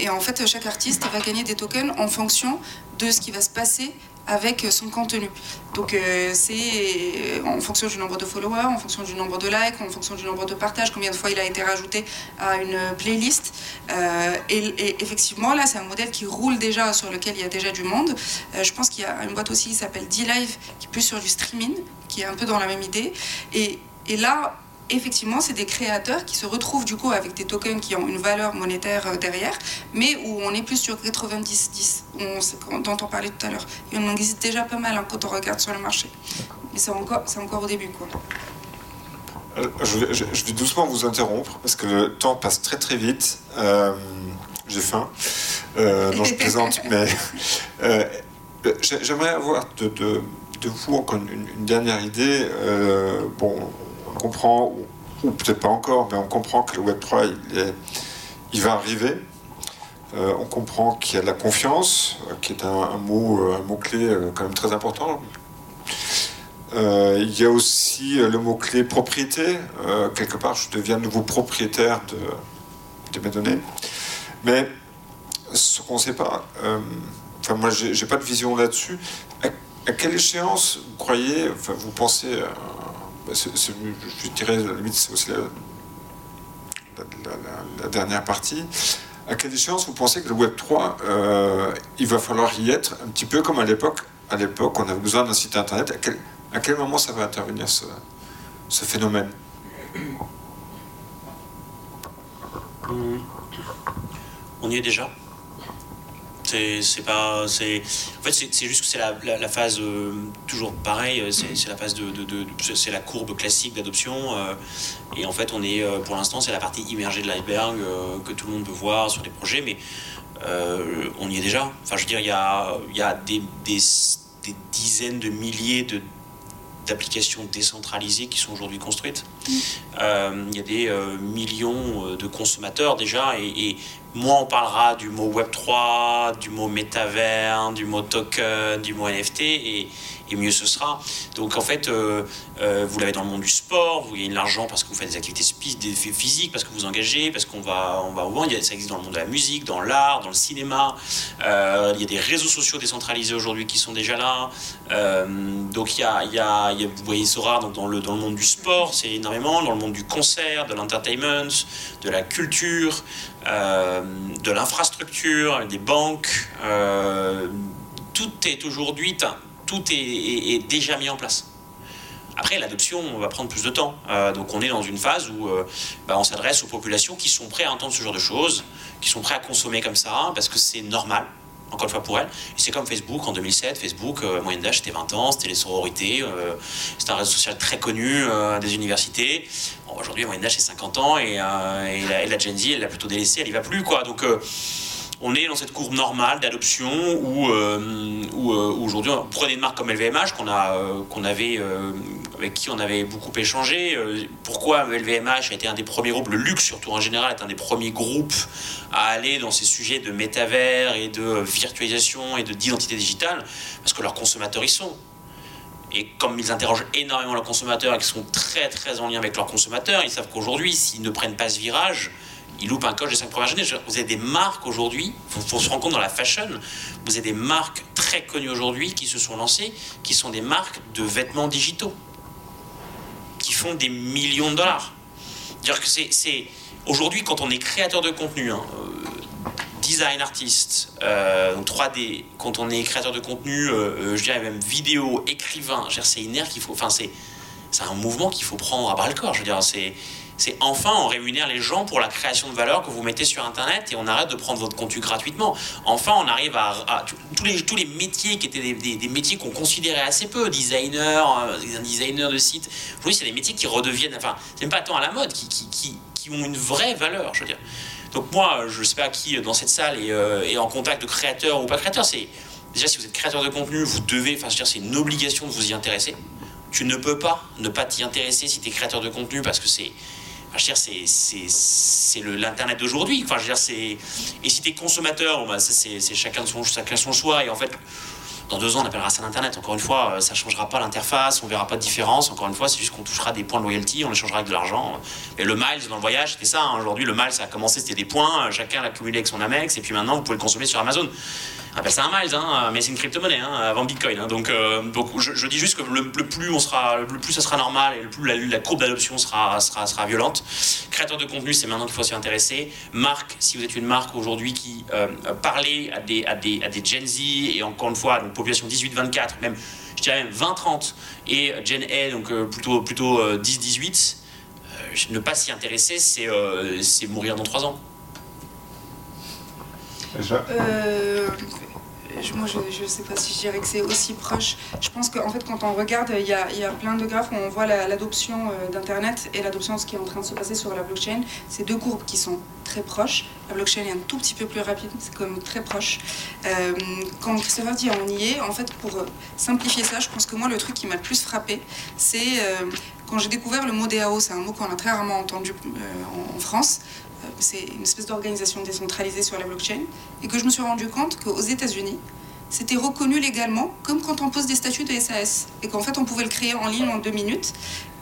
et, en fait, chaque artiste va gagner des tokens en fonction de ce qui va se passer avec son contenu. Donc euh, c'est en fonction du nombre de followers, en fonction du nombre de likes, en fonction du nombre de partages, combien de fois il a été rajouté à une playlist. Euh, et, effectivement, là, c'est un modèle qui roule déjà, sur lequel il y a déjà du monde. Euh, je pense qu'il y a une boîte aussi qui s'appelle D-Live, qui est plus sur du streaming, qui est un peu dans la même idée. Et là, effectivement, c'est des créateurs qui se retrouvent du coup avec des tokens qui ont une valeur monétaire euh, derrière, mais où on est plus sur 90-10, dont on parlait tout à l'heure. Et on existe déjà pas mal hein, quand on regarde sur le marché. Mais c'est encore, encore au début. Quoi. Euh, je, vais, doucement vous interrompre parce que le temps passe très très vite. Euh, j'ai faim. non, je plaisante, mais j'aimerais avoir de, de, vous encore une, une dernière idée. bon, on comprend, ou peut-être pas encore, mais on comprend que le Web3, il, va arriver. Euh, on comprend qu'il y a de la confiance, euh, qui est un, mot, euh, un mot-clé quand même très important. il y a aussi le mot-clé propriété. quelque part, je deviens nouveau propriétaire de, mes données. Mais ce qu'on ne sait pas, enfin moi j'ai pas de vision là-dessus. À, quelle échéance vous croyez, vous pensez bah, je dirais, la limite, c'est aussi la, dernière partie. À quelle échéance vous pensez que le Web 3, euh, il va falloir y être un petit peu comme à l'époque À l'époque, on avait besoin d'un site internet. À quel, moment ça va intervenir ce, ce phénomène? On y est déjà? C'est pas. En fait, c'est juste que c'est la, phase euh, toujours pareil. Euh, c'est la phase de. c'est la courbe classique d'adoption. Euh, et en fait, on est pour l'instant, c'est la partie immergée de l'iceberg que tout le monde peut voir sur des projets, mais on y est déjà. Enfin, je veux dire, il y a, y a des, des, des dizaines de milliers de d'applications décentralisées qui sont aujourd'hui construites. Mm. il y a des millions de consommateurs déjà, et, moins on parlera du mot Web3, du mot métavers, du mot token, du mot NFT, et, et mieux ce sera. Donc en fait, euh, euh, vous l'avez dans le monde du sport, vous gagnez de l'argent parce que vous faites des activités physiques, parce que vous engagez, parce qu'on va, on va au vendre. Ça existe dans le monde de la musique, dans l'art, dans le cinéma. Euh, il y a des réseaux sociaux décentralisés aujourd'hui qui sont déjà là. donc il y a, il y a, vous voyez Sora donc dans, le, dans le monde du sport, c'est dans le monde du concert, de l'entertainment, de la culture, de l'infrastructure, des banques. tout est aujourd'hui tout est, déjà mis en place. Après, l'adoption va prendre plus de temps. Euh, donc on est dans une phase où euh, bah, on s'adresse aux populations qui sont prêtes à entendre ce genre de choses, qui sont prêtes à consommer comme ça, parce que c'est normal, encore une fois pour elles. Et c'est comme Facebook en 2007. Facebook, euh, moyenne d'âge, c'était 20 ans, c'était les sororités, c'était un réseau social très connu des universités. Aujourd'hui, moyenne d'âge, c'est 50 ans, et, la, la, Gen Z, elle l'a plutôt délaissée, elle y va plus, quoi. Donc on est dans cette courbe normale d'adoption où, euh, euh, aujourd'hui, on prenait une marque comme LVMH qu'on a, euh, qu'on avait, avec qui on avait beaucoup échangé. pourquoi LVMH a été un des premiers groupes, le luxe surtout en général, est un des premiers groupes à aller dans ces sujets de métavers et de virtualisation et de d'identité digitale? Parce que leurs consommateurs y sont. Et comme ils interrogent énormément leurs consommateurs et qu'ils sont très très en lien avec leurs consommateurs, ils savent qu'aujourd'hui, s'ils ne prennent pas ce virage, il loupe un coche des cinq premières années. Vous avez des marques aujourd'hui, il faut, se rendre compte dans la fashion, vous avez des marques très connues aujourd'hui qui se sont lancées, qui sont des marques de vêtements digitaux, qui font des millions de dollars. Dire que c'est aujourd'hui quand on est créateur de contenu, hein, euh, design artiste, 3D, euh, quand on est créateur de contenu, euh, je dirais même vidéo, écrivain, c'est une qu'il faut, enfin c'est un mouvement qu'il faut prendre à bras le corps. Je veux dire, c'est c'est enfin on rémunère les gens pour la création de valeur que vous mettez sur Internet et on arrête de prendre votre contenu gratuitement. Enfin, on arrive à, tous, les, tous les métiers qui étaient des, métiers qu'on considérait assez peu, designer, euh, designer de site. Aujourd'hui, c'est des métiers qui redeviennent, enfin, c'est même pas tant à la mode, qui, qui, qui, ont une vraie valeur, je veux dire. Donc moi, je sais pas qui dans cette salle est, euh, en contact de créateurs ou pas créateurs. C'est déjà si vous êtes créateur de contenu, vous devez, enfin, c'est une obligation de vous y intéresser. Tu ne peux pas ne pas t'y intéresser si tu es créateur de contenu parce que c'est c'est l'internet d'aujourd'hui. Enfin, je veux dire, et si t'es consommateur, bah, c'est chacun son chacun son choix. Et en fait, dans deux ans, on appellera ça l'Internet. Encore une fois, euh, ça changera pas l'interface, on verra pas de différence. Encore une fois, c'est juste qu'on touchera des points de loyalty, on échangera avec de l'argent. Et le miles dans le voyage, c'était ça. Hein. Aujourd'hui, le miles, ça a commencé, c'était des points, chacun l'a cumulé avec son Amex, et puis maintenant, vous pouvez le consommer sur Amazon. Appelle ça un miles, hein, mais c'est une crypto-monnaie hein, avant Bitcoin. Hein. donc, euh, donc je, dis juste que le, plus on sera, le plus ça sera normal et le plus la, courbe d'adoption sera, sera, sera violente. Créateur de contenu, c'est maintenant qu'il faut s'y intéresser. Marque, si vous êtes une marque aujourd'hui qui euh, parlait à des, à, des, à des Gen Z et encore une fois, donc population 18-24, même je dirais même 20-30 et Gen A, donc euh, plutôt, plutôt 10-18, ne pas s'y intéresser, c'est mourir dans 3 ans. Euh, moi, je ne sais pas si je dirais que c'est aussi proche. Je pense qu'en fait, quand on regarde, il y a, plein de graphes où on voit l'adoption euh, d'Internet et l'adoption de ce qui est en train de se passer sur la blockchain. C'est deux courbes qui sont très proches. La blockchain est un tout petit peu plus rapide, c'est même très proche. Euh, quand Christopher dit on y est, en fait, pour simplifier ça, je pense que moi, le truc qui m'a le plus frappé, c'est quand j'ai découvert le mot DAO, c'est un mot qu'on a très rarement entendu en France c'est une espèce d'organisation décentralisée sur la blockchain, et que je me suis rendu compte qu'aux États-Unis, c'était reconnu légalement comme quand on pose des statuts de SAS, et qu'en fait on pouvait le créer en ligne en deux minutes.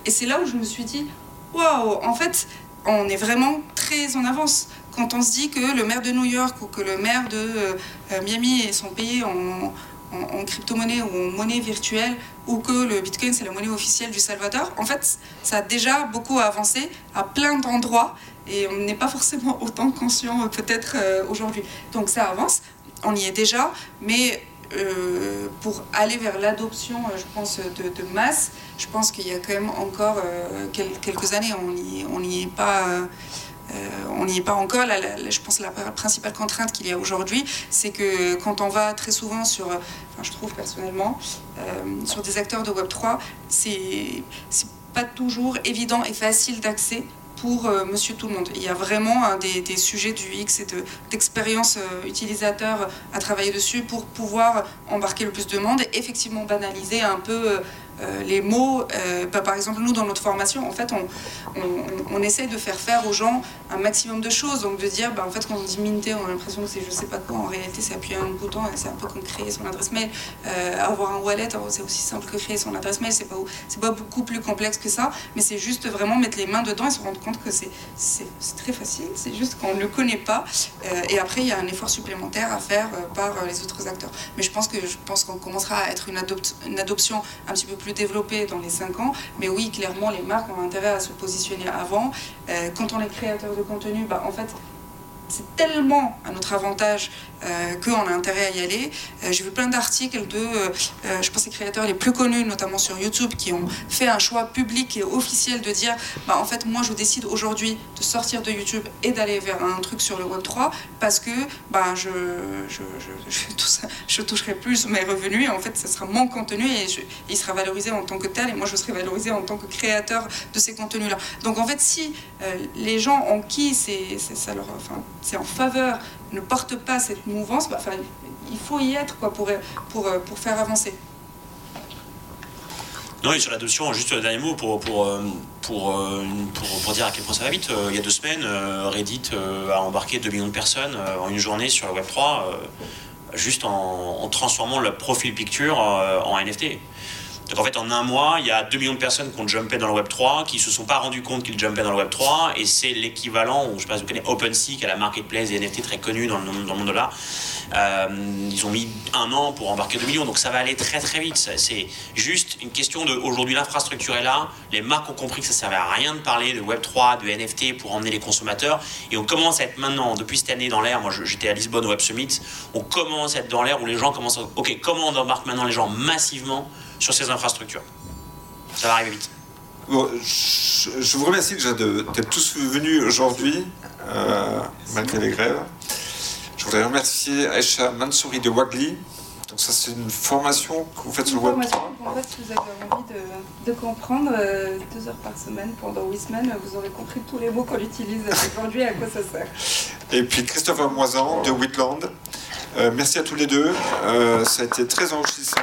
Et c'est là où je me suis dit, waouh, en fait, on est vraiment très en avance. Quand on se dit que le maire de New York ou que le maire de euh, Miami sont payés en, en, crypto-monnaie ou en monnaie virtuelle, ou que le Bitcoin c'est la monnaie officielle du Salvador, en fait, ça a déjà beaucoup avancé à plein d'endroits et on n'est pas forcément autant conscient euh, peut-être euh, aujourd'hui. Donc ça avance, on y est déjà, mais euh, pour aller vers l'adoption, je pense, de, masse, je pense qu'il y a quand même encore quelques années, on n'y est pas. On n'y est pas encore. je pense que la principale contrainte qu'il y a aujourd'hui, c'est que quand on va très souvent sur, enfin, je trouve personnellement, sur des acteurs de Web3, c'est pas toujours évident et facile d'accès pour euh, monsieur tout le monde. Il y a vraiment des, sujets du X et d'expérience euh, utilisateur à travailler dessus pour pouvoir embarquer le plus de monde et effectivement banaliser un peu euh, les mots, euh, bah, par exemple, nous, dans notre formation, en fait, on, on, essaie de faire faire aux gens un maximum de choses. Donc, de dire, bah, en fait, quand on dit minter, on a l'impression que c'est je sais pas quoi. En réalité, c'est appuyer un bouton, c'est un peu comme créer son adresse mail. Euh, avoir un wallet, c'est aussi simple que créer son adresse mail. C'est pas, pas beaucoup plus complexe que ça, mais c'est juste vraiment mettre les mains dedans et se rendre compte que c'est très facile. C'est juste qu'on ne le connaît pas. et après, il y a un effort supplémentaire à faire par les autres acteurs. Mais je pense que je qu'on commencera à être une adoption un petit peu plus développer dans les 5 ans. Mais oui, clairement, les marques ont intérêt à se positionner avant. Euh, quand on est créateur de contenu, bah, en fait, c'est tellement à notre avantage euh, qu'on a intérêt à y aller. Euh, j'ai vu plein d'articles de, euh, je pense, les créateurs les plus connus, notamment sur YouTube, qui ont fait un choix public et officiel de dire, bah, en fait, moi, je décide aujourd'hui de sortir de YouTube et d'aller vers un truc sur le Web 3 parce que bah, je, je, je, je, toucherai plus mes revenus et en fait, ce sera mon contenu et il sera valorisé en tant que tel et moi, je serai valorisé en tant que créateur de ces contenus-là. Donc, en fait, si les gens en qui c'est, ça leur, enfin, c'est en faveur, ne porte pas cette mouvance, bah, il faut y être quoi, pour, pour, pour faire avancer. Non, et sur l'adoption, juste le dernier mot pour, pour, euh, euh, pour, pour, dire à quel point ça va vite. Euh, il y a deux semaines, Reddit a embarqué 2 millions de personnes en une journée sur le Web3, juste en, en, transformant le profil picture en NFT. Donc en fait, en un mois, il y a 2 millions de personnes qui ont jumpé dans le Web 3, qui se sont pas rendu compte qu'ils jumpaient dans le Web 3, et c'est l'équivalent, je ne sais pas si vous connaissez OpenSea, qui est la marketplace des NFT très connue dans le, monde de là. Euh, ils ont mis un an pour embarquer 2 millions, donc ça va aller très très vite. C'est juste une question de aujourd'hui l'infrastructure est là, les marques ont compris que ça ne servait à rien de parler de Web 3, de NFT pour emmener les consommateurs, et on commence à être maintenant, depuis cette année dans l'air, moi j'étais à Lisbonne au Web Summit, on commence à être dans l'air où les gens commencent à, ok, comment on embarque maintenant les gens massivement sur ces infrastructures. Ça va arriver vite. je, vous remercie déjà d'être tous venus aujourd'hui, euh, malgré les grèves. Je voudrais remercier Aïcha Mansouri de Wagli. Donc ça, c'est une formation que vous faites sur le web. Formation, en fait, si vous avez envie de, comprendre, euh, deux heures par semaine pendant huit semaines, vous aurez compris tous les mots qu'on utilise aujourd'hui et à quoi ça sert. Et puis Christopher Moisan de Whitland. Euh, merci à tous les deux. ça a été très enrichissant.